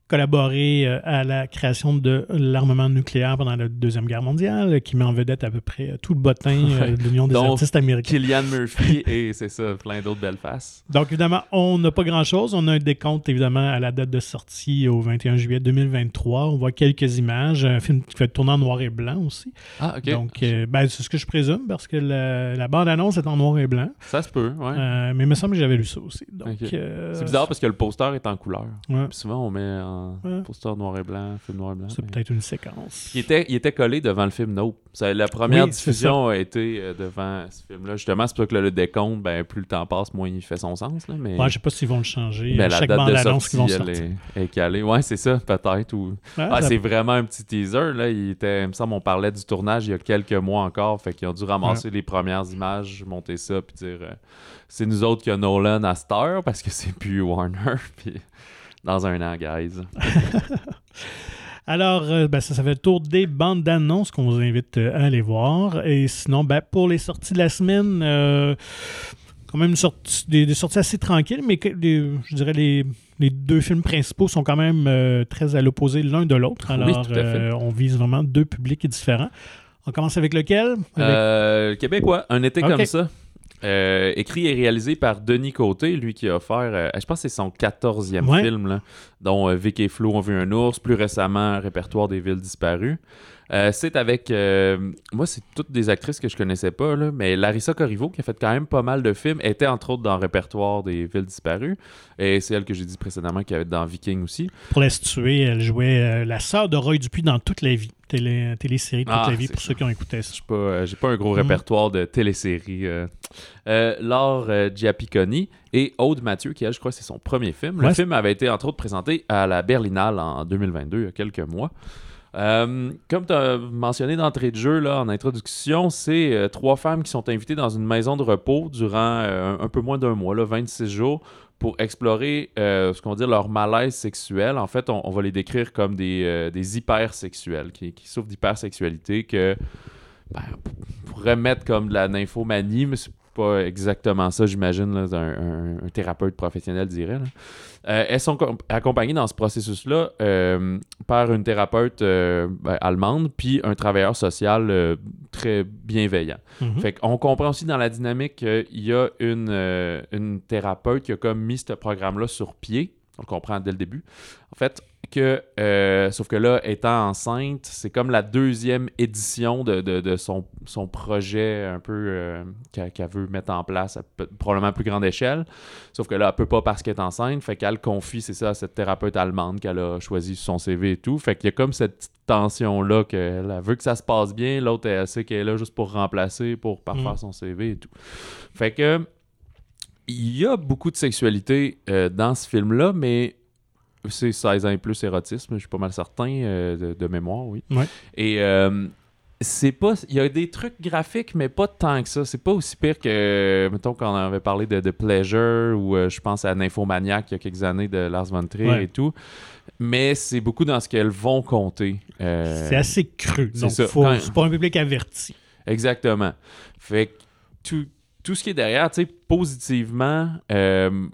collaboré euh, à la création de l'armement nucléaire pendant la Deuxième Guerre mondiale, qui met en vedette à peu près euh, tout le bottin euh, de l'Union des artistes américains. Killian Murphy et c'est ça, plein d'autres belles faces. Donc évidemment, on n'a pas grand-chose. On a un décompte évidemment à la date de sortie au 21 juillet 2023. On voit quelques images. Un film qui fait tourner en noir et blanc aussi. Ah, ok. Donc ben, c'est ce que je présume parce que la, bande-annonce est en noir et blanc. Ça se peut, ouais. mais il me semble que j'avais lu ça aussi. c'est bizarre parce que le poster est en couleur. souvent, on met en poster noir et blanc, film noir et blanc. C'est peut-être une séquence. Il était, il était collé devant le film Nope. la première diffusion a été euh, devant ce film-là. Justement, c'est pour que le, décompte, ben, plus le temps passe, moins il fait son sens. Là, mais... Ouais, je sais pas s'ils vont le changer. Ben, la chaque date de sortie, vont sortir. Est, est calée. Ouais, c'est ça, peut-être. Ou... Ah, c'est vraiment un petit teaser. Là. Il, était, il me semble on parlait du tournage il y a quelques mois encore. Fait qu'ils ont dû ramasser les premières images, monter ça, puis dire euh, c'est nous autres qui a Nolan à Star parce que c'est plus Warner. Puis dans un an, guys. Alors, euh, ben, ça, ça fait le tour des bandes d'annonces qu'on vous invite euh, à aller voir. Et sinon, ben, pour les sorties de la semaine, euh, quand même des, sorties assez tranquilles, mais je dirais les, les, deux films principaux sont quand même très à l'opposé l'un de l'autre. Alors, on vise vraiment deux publics différents. On commence avec lequel? Avec- québécois, un été comme ça. Euh, écrit et réalisé par Denis Côté, lui qui a offert, euh, je pense que c'est son 14e Ouais. film, là, dont euh, Vic et Flo ont vu un ours, plus récemment Répertoire des villes disparues. Euh, c'est avec, euh, moi c'est toutes des actrices que je connaissais pas, là, mais Larissa Corriveau qui a fait quand même pas mal de films, était entre autres dans Répertoire des villes disparues, et c'est elle que j'ai dit précédemment qui avait dans Viking aussi. Pour la situer, elle jouait euh, la sœur de Roy Dupuis dans toute la vie. Télé, télésérie de toute Ah, la vie, pour ça. ceux qui ont écouté ça. J'ai pas, euh, j'ai pas un gros Mhm. répertoire de téléséries. Euh. Laure euh, Giapiconi et Aude Mathieu, qui, elle, je crois, c'est son premier film. Le Ouais, film avait été, entre autres, présenté à la Berlinale en 2022, il y a quelques mois. Euh, comme tu as mentionné d'entrée de jeu là, en introduction, c'est euh, trois femmes qui sont invitées dans une maison de repos durant euh, un, peu moins d'un mois, là, 26 jours, pour explorer ce qu'on dit leur malaise sexuel. En fait, on, on va les décrire comme des, des hypersexuels qui, qui souffrent d'hypersexualité que ben, on pourrait mettre comme de la nymphomanie, mais c'est pas exactement ça, j'imagine, là, un, un- un thérapeute professionnel dirait. Euh, elles sont com- accompagnées dans ce processus-là euh, par une thérapeute euh, ben, allemande, puis un travailleur social très bienveillant. Mhm. Fait qu'on comprend aussi dans la dynamique qu'il y a une, une thérapeute qui a comme mis ce programme-là sur pied. On le comprend dès le début. En fait, que, euh, sauf que là, étant enceinte, c'est comme la deuxième édition de, de- de son, son projet un peu euh, qu'elle veut mettre en place à probablement à plus grande échelle. Sauf que là, elle peut pas parce qu'elle est enceinte. Fait qu'elle confie, c'est ça, à cette thérapeute allemande qu'elle a choisi sur son CV et tout. Fait qu'il y a comme cette tension-là qu'elle elle veut que ça se passe bien. L'autre, elle sait qu'elle est là juste pour remplacer, pour parfaire Mm. son CV et tout. Fait que il y a beaucoup de sexualité euh, dans ce film-là, mais c'est 16 ans et plus érotisme, je suis pas mal certain euh, de, de mémoire, oui. Ouais. Et euh, c'est pas. Il y a des trucs graphiques, mais pas tant que ça. C'est pas aussi pire que, mettons, quand on avait parlé de, de Pleasure ou je pense à Nymphomaniac il y a quelques années de Lars von Trier Ouais. et tout. Mais c'est beaucoup dans ce qu'elles vont compter. C'est assez cru. Donc, c'est pour un public averti. Exactement. Fait que tout, tout ce qui est derrière, tu sais, positivement, euh,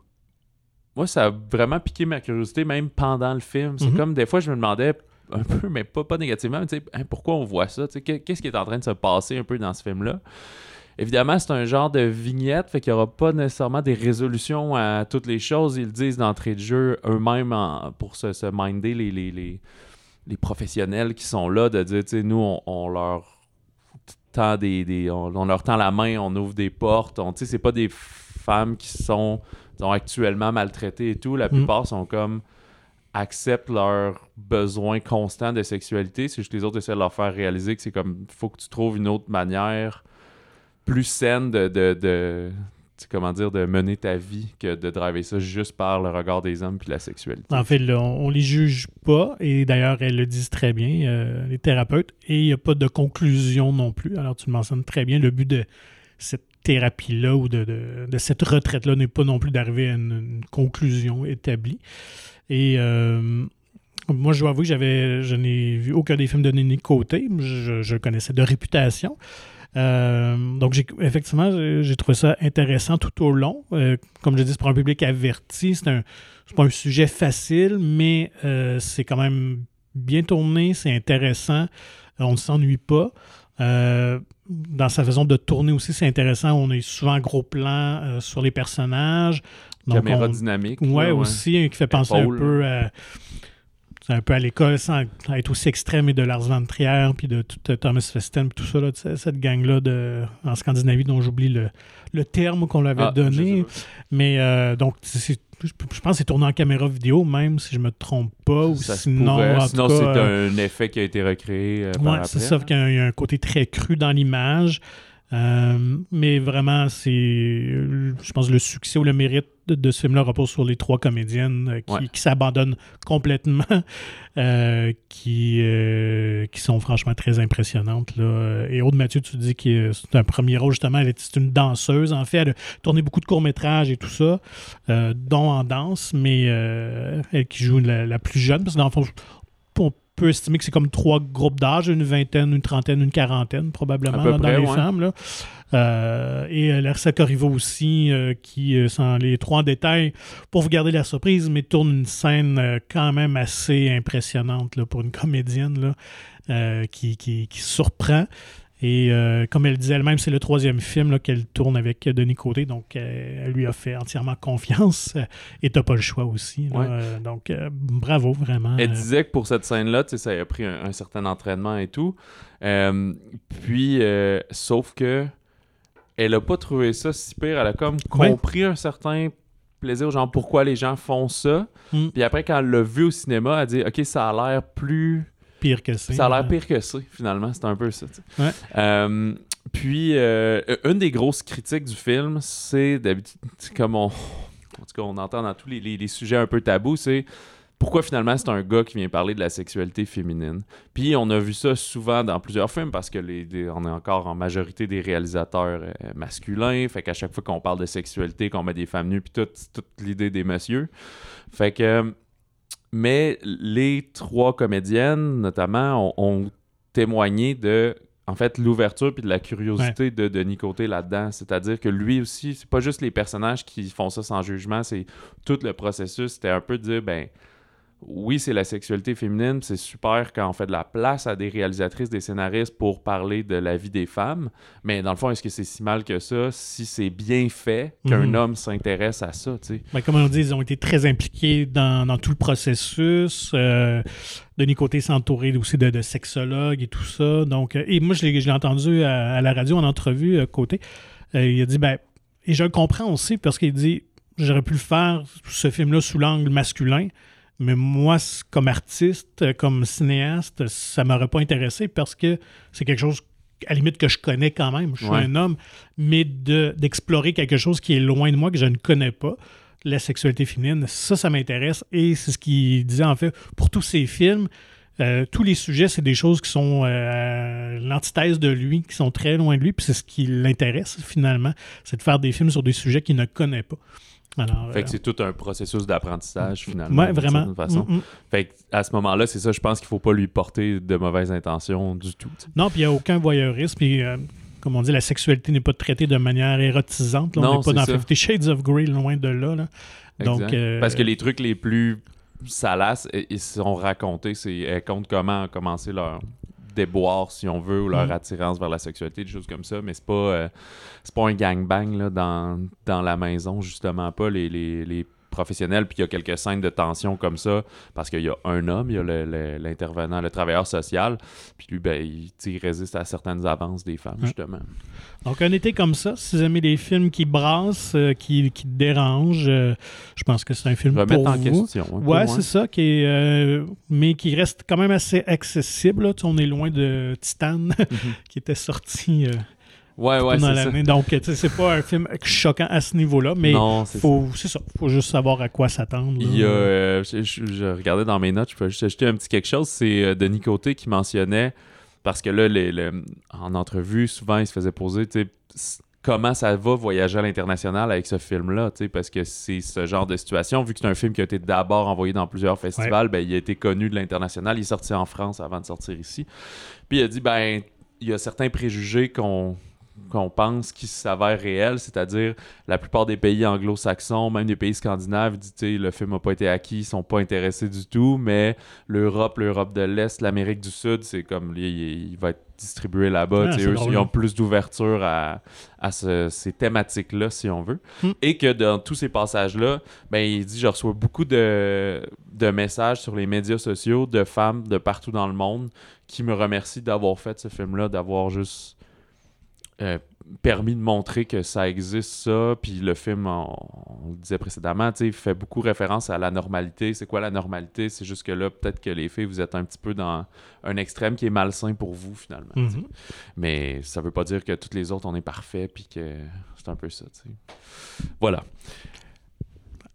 moi, ça a vraiment piqué ma curiosité, même pendant le film. C'est Mhm. comme des fois, je me demandais un peu, mais pas, pas négativement, mais tu sais, hein, pourquoi on voit ça? Qu'est-ce qui est en train de se passer un peu dans ce film-là? Évidemment, c'est un genre de vignette, fait qu'il n'y aura pas nécessairement des résolutions à toutes les choses. Ils le disent d'entrée de jeu eux-mêmes pour se, se minder les, les, les, les professionnels qui sont là, de dire, tu sais, nous, on, on leur tend des, des- on, on leur tend la main, on ouvre des portes. On, tu sais, c'est pas des femmes qui sont, disons, actuellement maltraitées et tout. La Mm. plupart sont comme acceptent leurs besoins constants de sexualité. C'est juste les autres essaient de leur faire réaliser que c'est comme faut que tu trouves une autre manière plus saine de, comment dire de mener ta vie que de driver ça juste par le regard des hommes puis la sexualité. En fait, là, on, on les juge pas. Et d'ailleurs, elles le disent très bien, euh, les thérapeutes. Et il n'y a pas de conclusion non plus. Alors, tu le mentionnes très bien. Le but de cette thérapie-là ou de, de- cette retraite-là n'est pas non plus d'arriver à une, conclusion établie. Et euh, moi, je dois avouer que j'avais, je n'ai vu aucun des films de Denis Côté. Je, connaissais de réputation. Euh, donc, j'ai, effectivement, j'ai trouvé ça intéressant tout au long. Euh, comme je dis, c'est pour un public averti. C'est un, c'est pas un sujet facile, mais euh, c'est quand même bien tourné, c'est intéressant. On ne s'ennuie pas. Dans sa façon de tourner aussi, c'est intéressant. On est souvent en gros plan sur les personnages. Donc, Caméra on- dynamique. Ouais, là, aussi, hein, qui fait penser un peu à, c'est un peu à l'école, sans être aussi extrême et de Lars von Trier, puis de tout, euh, Thomas Festen, puis tout ça, là, tu sais, cette gang-là de, en Scandinavie, dont j'oublie le, le terme qu'on l'avait Ah, donné. Mais euh, donc, c'est- je, pense que c'est tourné en caméra vidéo, même si je me trompe pas, ou Ça sinon, en Sinon, c'est euh, un effet qui a été recréé euh, après. c'est ça, qu'il y a un- il y a un côté très cru dans l'image. Euh, mais vraiment, c'est. Je pense que le succès ou le mérite de, de ce film-là repose sur les trois comédiennes euh, qui, Ouais. qui s'abandonnent complètement, euh, qui, euh, qui sont franchement très impressionnantes. Là. Et Aude Mathieu, tu dis que c'est un premier rôle, justement. Elle est, c'est une danseuse, en fait. Elle a tourné beaucoup de courts-métrages et tout ça, dont en danse, mais elle qui joue la, la plus jeune, parce que dans le fond, on peut estimer que c'est comme trois groupes d'âge, une vingtaine, une trentaine, une quarantaine, probablement, près, dans les ouais. femmes. Là. Euh, et euh, Larissa Corriveau aussi, euh, qui, sans les trois en détail, pour vous garder la surprise, mais tourne une scène euh, quand même assez impressionnante là, pour une comédienne là, qui, qui, qui surprend. Et euh, comme elle disait elle-même, c'est le troisième film qu'elle tourne avec Denis Côté, donc euh, elle lui a fait entièrement confiance. et t'as pas le choix aussi. là. Ouais. Euh, donc bravo, vraiment. Elle disait que pour cette scène-là, ça a pris un, un certain entraînement et tout. Puis, sauf que elle a pas trouvé ça si pire. Elle a comme Ouais. compris un certain plaisir, genre pourquoi les gens font ça. Mm. Puis après, quand elle l'a vu au cinéma, elle a dit Ok, ça a l'air plus. Pire que c'est. Ça a l'air pire que ça, finalement. C'est un peu ça. Ouais. Euh, puis, euh, une des grosses critiques du film, c'est d'habitude, c'est comme on. En tout cas, on entend dans tous les, les- les sujets un peu tabous, c'est pourquoi finalement c'est un gars qui vient parler de la sexualité féminine. Puis on a vu ça souvent dans plusieurs films parce que les, on est encore en majorité des réalisateurs euh, masculins. Fait qu'à chaque fois qu'on parle de sexualité, qu'on met des femmes nues, puis toute, toute l'idée des messieurs. Fait que. Mais les trois comédiennes, notamment, ont, ont témoigné de. En fait, l'ouverture puis de la curiosité de Denis Côté là-dedans. C'est-à-dire que lui aussi, c'est pas juste les personnages qui font ça sans jugement, c'est tout le processus. C'était un peu de dire, ben, oui, c'est la sexualité féminine, c'est super quand on fait de la place à des réalisatrices, des scénaristes pour parler de la vie des femmes. Mais dans le fond, est-ce que c'est si mal que ça si c'est bien fait qu'un Mhm. homme s'intéresse à ça, tu sais? Ben, comme on dit, ils ont été très impliqués dans, dans tout le processus. Euh, Denis Côté s'est entouré aussi de, de sexologues et tout ça. Donc, euh, et moi, je l'ai je l'ai entendu à, à la radio en entrevue, euh, Côté. Euh, il a dit, ben, et je le comprends aussi parce qu'il dit, j'aurais pu le faire, ce film-là, sous l'angle masculin. Mais moi, comme artiste, euh, comme cinéaste, ça m'aurait pas intéressé parce que c'est quelque chose, à la limite, que je connais quand même. Je suis Ouais. un homme, mais de- d'explorer quelque chose qui est loin de moi, que je ne connais pas, la sexualité féminine, ça, ça m'intéresse. Et c'est ce qu'il disait, en fait, pour tous ces films, euh, tous les sujets, c'est des choses qui sont euh, l'antithèse de lui, qui sont très loin de lui, puis c'est ce qui l'intéresse, finalement, c'est de faire des films sur des sujets qu'il ne connaît pas. Alors, Fait euh, que c'est tout un processus d'apprentissage, finalement. ouais, d'une vraiment. certaine façon. Mm, mm. Fait que à ce moment-là, c'est ça, je pense qu'il faut pas lui porter de mauvaises intentions du tout. Non, puis il n'y a aucun voyeurisme. Puis, euh, comme on dit, la sexualité n'est pas traitée de manière érotisante. là. on Non, n'est pas dans ça. Fifty Shades of Grey, loin de là. là. Donc, euh, Parce que les trucs les plus salaces, ils sont racontés, c'est elles comptent comment a commencé leur déboire, si on veut, ou leur Mhm. attirance vers la sexualité, des choses comme ça, mais c'est pas euh, c'est pas un gangbang là, dans, dans la maison, justement pas les, les, les professionnels, puis il y a quelques scènes de tension comme ça, parce qu'il y a un homme, il y a le- le- l'intervenant, le, travailleur social, puis lui, ben, il, résiste à certaines avances des femmes, Ouais. justement. Donc, un été comme ça, si vous aimez des films qui brassent, euh, qui, qui dérangent, euh, je pense que c'est un film Remettre pour en vous. question. peu, Ouais, c'est ça, qui est, euh, mais qui reste quand même assez accessible. là. Tu On est loin de Titan, qui était sorti Ouais, ouais, ça. l'année. Donc, tu sais, c'est pas un film choquant à ce niveau-là, mais faut, c'est ça. faut juste savoir à quoi s'attendre. Il y a, euh, je, je- je regardais dans mes notes, je peux juste ajouter un petit quelque chose. C'est euh, Denis Côté qui mentionnait, parce que là, les- le- en entrevue, souvent, il se faisait poser, tu sais, comment ça va voyager à l'international avec ce film-là, tu sais, parce que c'est ce genre de situation. Vu que c'est un film qui a été d'abord envoyé dans plusieurs festivals, ben, il a été connu de l'international. Il est sorti en France avant de sortir ici. Puis il a dit, ben, il y a certains préjugés qu'on qu'on pense qui s'avèrent réels, c'est-à-dire la plupart des pays anglo-saxons, même des pays scandinaves, disent le film n'a pas été acquis, ils sont pas intéressés du tout, mais l'Europe, l'Europe de l'Est, l'Amérique du Sud, c'est comme il, il va être distribué là-bas. Ah, eux, ils ont plus d'ouverture à, à ce- ces thématiques-là, si on veut. Hmm. Et que dans tous ces passages-là, ben, il dit je reçois beaucoup de, de messages sur les médias sociaux de femmes de partout dans le monde qui me remercient d'avoir fait ce film-là, d'avoir juste euh, permis de montrer que ça existe ça. Puis le film, on, on le disait précédemment, il fait beaucoup référence à la normalité. C'est quoi la normalité? C'est juste que là, peut-être que les filles, vous êtes un petit peu dans un extrême qui est malsain pour vous, finalement. Mhm. Mais ça veut pas dire que toutes les autres, on est parfait, puis que c'est un peu ça, tu sais. Voilà.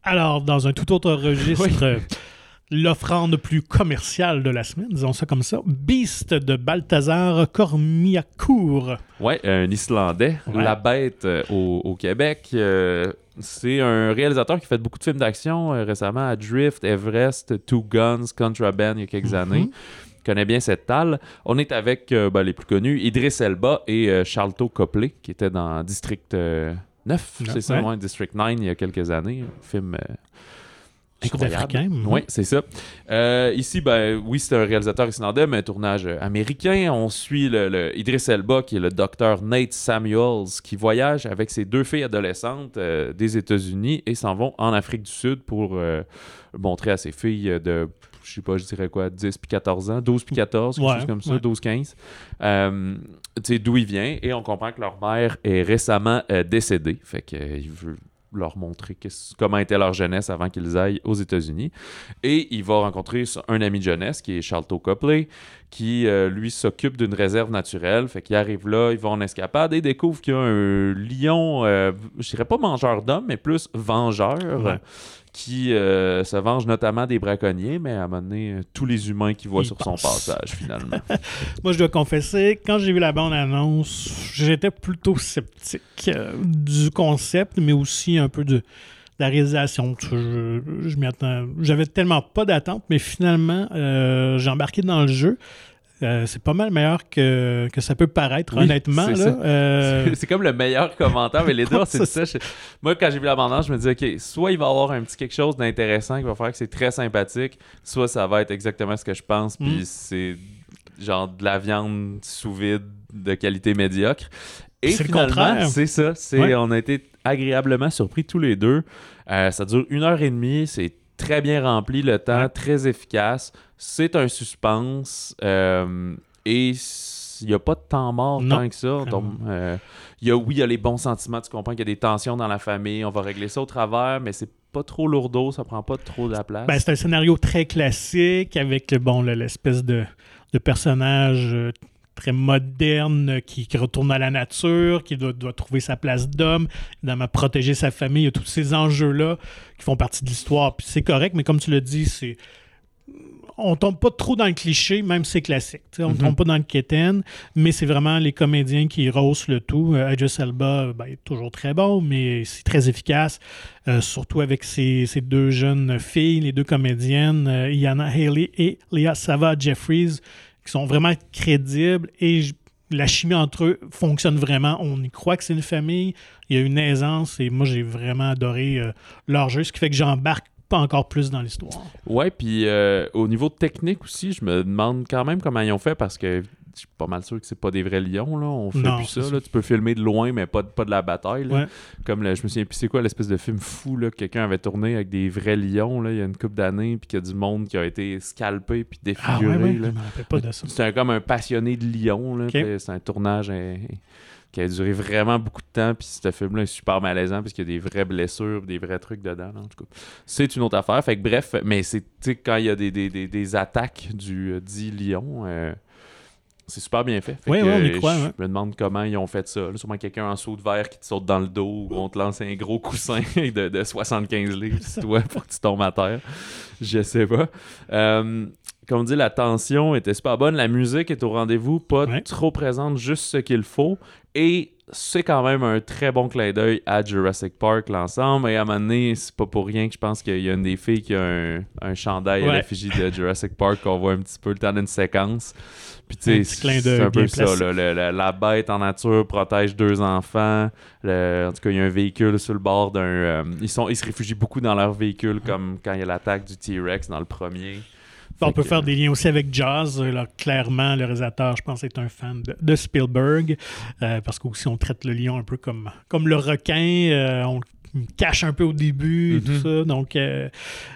Alors, dans un tout autre registre, euh, l'offrande plus commerciale de la semaine, disons ça comme ça, Beast de Balthazar Cormiacourt. Ouais, un Islandais, Ouais. La Bête euh, au, au Québec. euh, c'est un réalisateur qui fait beaucoup de films d'action euh, récemment à Drift, Everest, Two Guns, Contraband il y a quelques Mhm. années. connaît bien cette talle. On est avec euh, ben, les plus connus, Idris Elba et euh, Charlton Copley, qui étaient dans District euh, 9, Neuf, c'est ça, ouais, District 9 il y a quelques années. Un film euh, Incroyable. Oui, c'est ça. Euh, ici, ben, oui, c'est un réalisateur islandais, mais un tournage américain. On suit le, Idris Elba, qui est le docteur Nate Samuels, qui voyage avec ses deux filles adolescentes euh, des États-Unis et s'en vont en Afrique du Sud pour euh, montrer à ses filles de, je sais pas, je dirais quoi, 10 puis 14 ans, 12 puis 14, quelque chose comme ça, 12-15. tu sais, d'où il vient. Et on comprend que leur mère est récemment décédée. Fait qu'il veut leur montrer comment était leur jeunesse avant qu'ils aillent aux États-Unis. Et il va rencontrer un ami de jeunesse qui est Charlton Copley, qui euh, lui s'occupe d'une réserve naturelle. Fait qu'il arrive là, il va en escapade et découvre qu'il y a un lion, euh, je dirais pas mangeur d'hommes, mais plus vengeur qui euh, se venge notamment des braconniers, mais à un moment donné, euh, tous les humains qui voient sur son passage, finalement. Moi, je dois confesser, quand j'ai vu la bande-annonce, j'étais plutôt sceptique euh, du concept, mais aussi un peu de, la réalisation. Je, je J'avais tellement pas d'attente, mais finalement, j'ai embarqué dans le jeu. Euh, c'est pas mal meilleur que, que ça peut paraître, honnêtement. Euh, c'est comme le meilleur commentaire, mais les deux, c'est ça. Moi, quand j'ai vu la bande je me dis, OK, soit il va y avoir un petit quelque chose d'intéressant qui va faire que c'est très sympathique, soit ça va être exactement ce que je pense, puis mm. c'est genre de la viande sous vide de qualité médiocre. Et finalement, c'est ça. C'est, On a été agréablement surpris tous les deux. Euh, ça dure une heure et demie, c'est très bien rempli le temps, très efficace. C'est un suspense euh, et il n'y a pas de temps mort tant que ça. Donc, euh, y a, oui, il y a les bons sentiments. Tu comprends qu'il y a des tensions dans la famille. On va régler ça au travers, mais c'est pas trop lourdeau. Ça prend pas trop de la place. Ben, c'est un scénario très classique avec bon, l'espèce de, de personnage euh, très moderne qui, retourne à la nature, qui doit, trouver sa place d'homme, évidemment protéger sa famille. Il y a tous ces enjeux-là qui font partie de l'histoire. Puis c'est correct, mais comme tu l'as dit, c'est on tombe pas trop dans le cliché, même si c'est classique. On ne mhm. tombe pas dans le quétaine, mais c'est vraiment les comédiens qui rossent le tout. Euh, Idris Elba ben, est toujours très bon, mais c'est très efficace, euh, surtout avec ces, deux jeunes filles, les deux comédiennes, euh, Iana Haley et Leah Sava Jeffries, sont vraiment crédibles et la chimie entre eux fonctionne vraiment. On y croit que c'est une famille. Il y a une aisance et moi, j'ai vraiment adoré euh, leur jeu, ce qui fait que j'embarque pas encore plus dans l'histoire. Ouais, puis euh, au niveau technique aussi, je me demande quand même comment ils ont fait parce que je suis pas mal sûr que c'est pas des vrais lions. Là. On fait plus ça, là. Tu peux filmer de loin, mais pas de, pas de la bataille. Comme je me souviens plus c'est quoi l'espèce de film fou là, que quelqu'un avait tourné avec des vrais lions là, il y a une couple d'années, puis qu'il y a du monde qui a été scalpé puis défiguré. Ah, ouais, ouais, C'est comme un passionné de lions. C'est un tournage hein, qui a duré vraiment beaucoup de temps. Puis ce film-là est super malaisant parce qu'il y a des vraies blessures, des vrais trucs dedans. en tout cas, c'est une autre affaire. Fait que bref, mais c'est quand il y a des, des, des, attaques du euh, dit lion. Euh, c'est super bien fait. oui, oui, on y croit. Je me demande comment ils ont fait ça. Là, sûrement quelqu'un en saut de verre qui te saute dans le dos ou on te lance un gros coussin de, de 75 livres sur toi pour que tu tombes à terre. Je sais pas. Euh, comme on dit, la tension était super bonne. La musique est au rendez-vous, pas trop présente, juste ce qu'il faut. Et c'est quand même un très bon clin d'œil à Jurassic Park, l'ensemble. Et à un moment donné, c'est pas pour rien que je pense qu'il y a une des filles qui a un, un chandail à l'effigie de Jurassic Park qu'on voit un petit peu le temps d'une séquence. Puis tu sais, c'est un peu ça. la bête en nature protège deux enfants. en tout cas, il y a un véhicule sur le bord d'un... Euh, ils, sont, ils se réfugient beaucoup dans leur véhicule, comme quand il y a l'attaque du T-Rex dans le premier. On peut faire des liens aussi avec Jazz. clairement, le réalisateur, je pense, est un fan de, Spielberg. Euh, parce qu'aussi, on traite le lion un peu comme, comme le requin. Euh, on le cache un peu au début et tout mhm. ça. Donc, euh,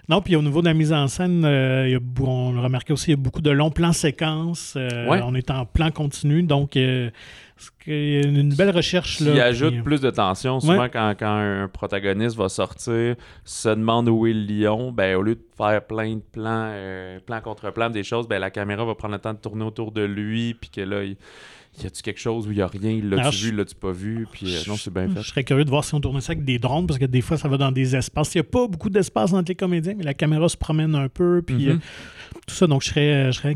non, puis au niveau de la mise en scène, il y a, on a remarqué aussi, il y a beaucoup de longs plans séquences. On est en plan continu. Donc, il y a une belle recherche. Là, il ajoute plus de tension. Souvent, quand, un protagoniste va sortir, se demande où est le lion, ben, au lieu de faire plein de plans, euh, plan contre plan, des choses, ben, la caméra va prendre le temps de tourner autour de lui, puis que là, il y a-tu quelque chose où il n'y a rien, l'as-tu vu, l'as-tu pas vu, puis euh, non, c'est bien fait. Je serais curieux de voir si on tournait ça avec des drones, parce que des fois, ça va dans des espaces. Il n'y a pas beaucoup d'espace entre les comédiens, mais la caméra se promène un peu, puis mm-hmm. euh, tout ça. Donc, je serais, je serais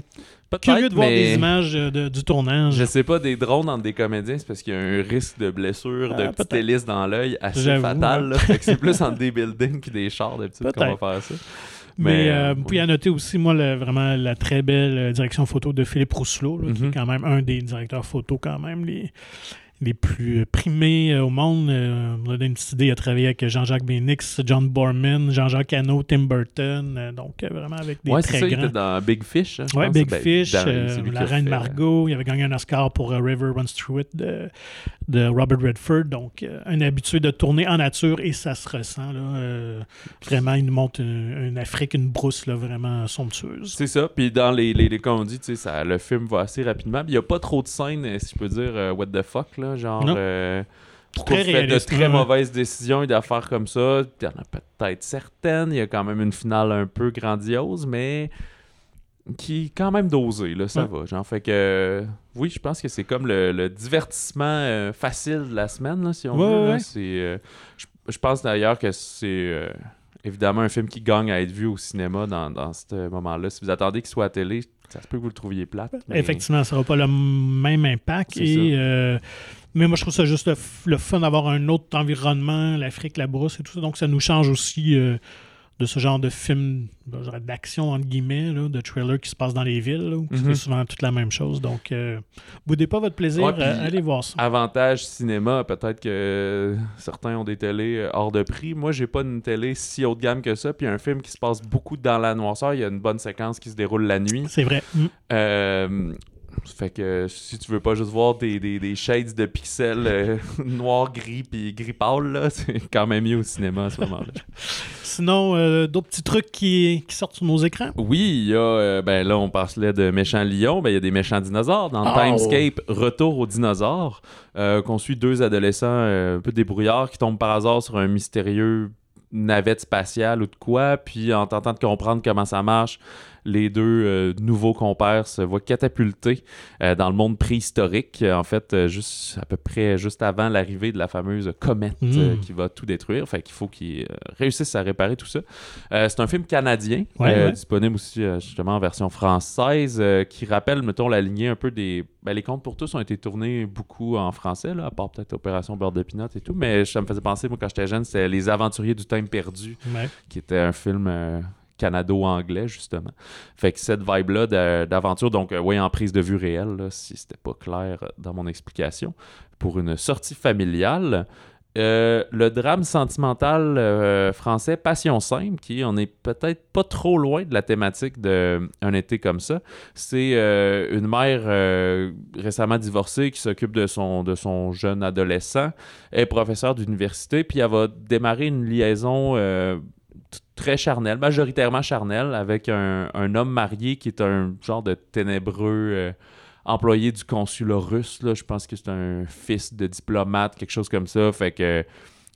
Curieux de voir des images du tournage. Je sais pas, des drones entre des comédiens, c'est parce qu'il y a un risque de blessure, de ah, petite hélice dans l'œil assez fatal. c'est plus en des buildings puis des chars d'habitude qu'on va faire ça. Mais, euh, vous pouvez noter aussi, moi, vraiment la très belle euh, direction photo de Philippe Rousselot, qui est mhm. quand même un des directeurs photo, quand même, les, les plus primés euh, au monde. Euh, on a une petite idée à travailler avec Jean-Jacques Benix, John Borman, Jean-Jacques Hano, Tim Burton. euh, donc, vraiment avec des Ouais, très c'est ça, il était dans Big Fish. hein, pense. Big Ben, Fish, dans- La a Reine fait, Margot. Il avait gagné un Oscar pour River Runs Through It de, de Robert Redford. Donc, un habitué de tourner en nature et ça se ressent. Là, vraiment, il nous montre une, une Afrique, une brousse là, vraiment somptueuse. C'est ça. Puis dans les, les, les comme on dit, ça, le film va assez rapidement. Il n'y a pas trop de scènes, si je peux dire, what the fuck, là. Genre, Non. euh, Très faites de très mauvaises décisions et d'affaires comme ça. Il y en a peut-être certaines. Il y a quand même une finale un peu grandiose, mais qui est quand même dosée, là. Ça Ouais. va. Genre, fait que. euh, oui, je pense que c'est comme le, le divertissement euh, facile de la semaine, là, si on Ouais, veut. là. ouais. Euh, je, je pense d'ailleurs que c'est. Évidemment un film qui gagne à être vu au cinéma dans, dans ce moment-là. Si vous attendez qu'il soit à télé, ça se peut que vous le trouviez plate. mais- Effectivement, ça n'aura pas le même impact. Et, euh, mais moi, je trouve ça juste le, le fun d'avoir un autre environnement, l'Afrique, la brousse et tout ça. Donc, ça nous change aussi euh, de ce genre de film ben, d'action, entre guillemets, là, de trailer qui se passe dans les villes, là, où Mhm. c'est souvent toute la même chose. Donc, euh, boudez pas votre plaisir, Ouais, euh, allez voir ça. Avantage cinéma, peut-être que certains ont des télés euh, hors de prix. Moi, j'ai pas une télé si haut de gamme que ça. Puis un film qui se passe beaucoup dans la noirceur. Il y a une bonne séquence qui se déroule la nuit. C'est vrai. Mm. Euh, fait que si tu veux pas juste voir des, des, des shades de pixels euh, noir, gris puis gris pâle, c'est quand même mieux au cinéma à ce moment-là. Sinon, euh, d'autres petits trucs qui, qui sortent sur nos écrans? Oui, il y a, euh, ben là, on parlait de méchants lions, ben il y a des méchants dinosaures. Dans Oh. Timescape, Retour aux dinosaures, euh, qu'on suit deux adolescents un peu débrouillards qui tombent par hasard sur un mystérieux navette spatiale ou de quoi, puis en tentant de comprendre comment ça marche, les deux euh, nouveaux compères se voient catapultés euh, dans le monde préhistorique, en fait, euh, juste à peu près juste avant l'arrivée de la fameuse comète Mm. euh, qui va tout détruire. Fait qu'il faut qu'ils euh, réussissent à réparer tout ça. Euh, c'est un film canadien, Ouais, euh, ouais. disponible aussi euh, justement en version française, euh, qui rappelle, mettons, la lignée un peu des... Ben, les contes pour tous ont été tournés beaucoup en français, là, à part peut-être Opération Beurre de Pinot et tout, mais ça me faisait penser, moi, quand j'étais jeune, c'était Les Aventuriers du Temps perdu, Ouais. qui était un film euh, canado-anglais, justement. Fait que cette vibe-là d'aventure, donc, euh, oui, en prise de vue réelle, là, si c'était pas clair euh, dans mon explication, pour une sortie familiale. Euh, le drame sentimental français Passion simple, qui on est peut-être pas trop loin de la thématique de un été comme ça. C'est une mère récemment divorcée qui s'occupe de son, de son jeune adolescent, est professeure d'université, puis elle va démarrer une liaison très charnelle, majoritairement charnelle, avec un, un homme marié qui est un genre de ténébreux euh, employé du consulat russe. Là. Je pense que c'est un fils de diplomate, quelque chose comme ça. Fait que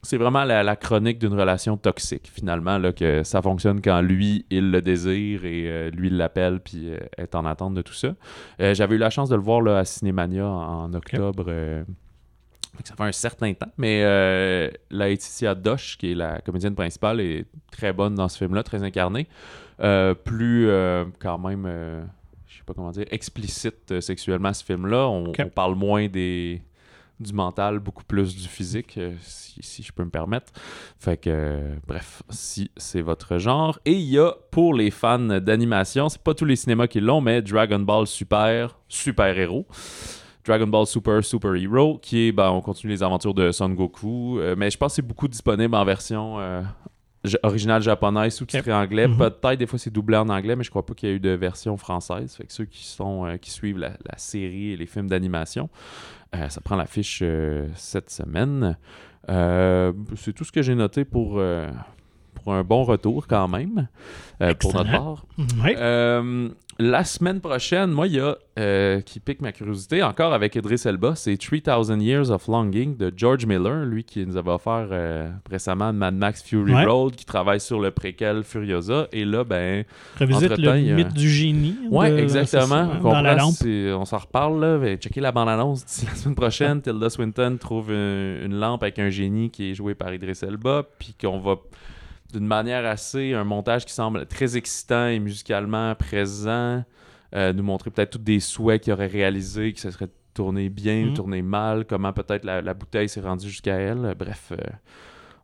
c'est vraiment la, la chronique d'une relation toxique, finalement, là, que ça fonctionne quand lui, il le désire et euh, lui, il l'appelle puis euh, est en attente de tout ça. J'avais eu la chance de le voir là, à Cinémania en, octobre. Ça fait un certain temps. Mais euh, Laetitia Doche, qui est la comédienne principale, est très bonne dans ce film-là, très incarnée. Euh, plus, euh, quand même, je sais pas comment dire, explicite sexuellement, ce film-là. On, on parle moins des du mental, beaucoup plus du physique, si, si je peux me permettre. Fait que, bref, si c'est votre genre. Et il y a, pour les fans d'animation, c'est pas tous les cinémas qui l'ont, mais Dragon Ball Super, Super Héros. Dragon Ball Super Super Hero, qui est, ben, on continue les aventures de Son Goku, euh, mais je pense que c'est beaucoup disponible en version euh, originale japonaise, sous-titré anglais. Mhm. Peut-être des fois c'est doublé en anglais, mais je crois pas qu'il y a eu de version française. Fait que ceux qui sont euh, qui suivent la, la série et les films d'animation, ça prend l'affiche cette semaine. C'est tout ce que j'ai noté pour, pour un bon retour quand même, pour notre part. La semaine prochaine, moi, il y a euh, qui pique ma curiosité encore avec Idris Elba, c'est 3000 Years of Longing de George Miller, lui qui nous avait offert euh, récemment Mad Max Fury Ouais. Road, qui travaille sur le préquel Furiosa. Et là, ben, Revisite le mythe du génie. de- exactement. On dans la comprend, lampe. c'est- On s'en reparle, là. mais Checker la bande-annonce d'ici la semaine prochaine. Tilda Swinton trouve une, une lampe avec un génie qui est joué par Idris Elba, puis qu'on va d'une manière assez, un montage qui semble très excitant et musicalement présent, euh, nous montrer peut-être tous des souhaits qu'il aurait réalisés, que ça serait tourné bien ou Mhm. tourné mal, comment peut-être la, la bouteille s'est rendue jusqu'à elle. Bref, euh,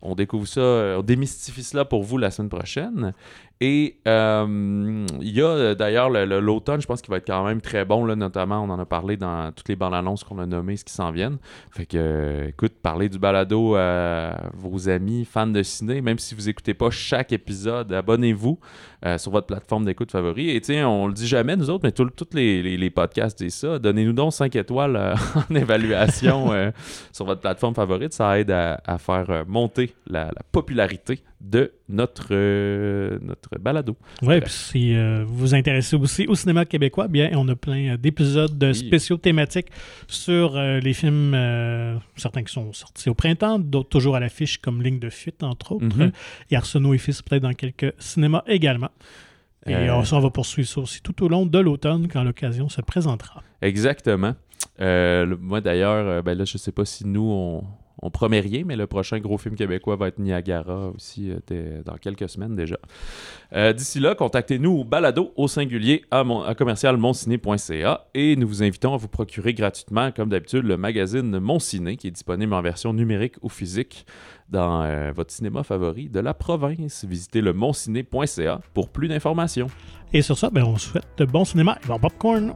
On découvre ça, on démystifie cela pour vous la semaine prochaine. Et euh, il y a d'ailleurs l'automne, je pense qu'il va être quand même très bon, là, notamment on en a parlé dans toutes les bandes annonces qu'on a nommées, ce qui s'en viennent. Fait que, écoute, parlez du balado à vos amis fans de ciné, même si vous n'écoutez pas chaque épisode, abonnez-vous euh, sur votre plateforme d'écoute favori. Et tiens, on le dit jamais nous autres, mais tous les, les, podcasts disent ça. Donnez-nous donc 5 étoiles euh, en évaluation sur votre plateforme favorite, ça aide à, faire monter la, la popularité de notre, euh, notre balado. Oui, puis si euh, vous vous intéressez aussi au cinéma québécois, bien, on a plein euh, d'épisodes spéciaux thématiques sur les films, certains qui sont sortis au printemps, d'autres toujours à l'affiche, comme Ligne de fuite, entre autres. Mhm. Et Arsenault et Fils, peut-être dans quelques cinémas également. Et on, on va poursuivre ça aussi tout au long de l'automne, quand l'occasion se présentera. Exactement. moi, d'ailleurs, ben là, je ne sais pas si nous, on on promet rien, mais le prochain gros film québécois va être Niagara aussi euh, dans quelques semaines déjà. Euh, d'ici là, contactez-nous au balado au singulier à, mon, et nous vous invitons à vous procurer gratuitement, comme d'habitude, le magazine Mon Ciné qui est disponible en version numérique ou physique dans euh, votre cinéma favori de la province. Visitez le monciné.ca pour plus d'informations. Et sur ça, ben, on souhaite de bon cinéma et bon popcorn.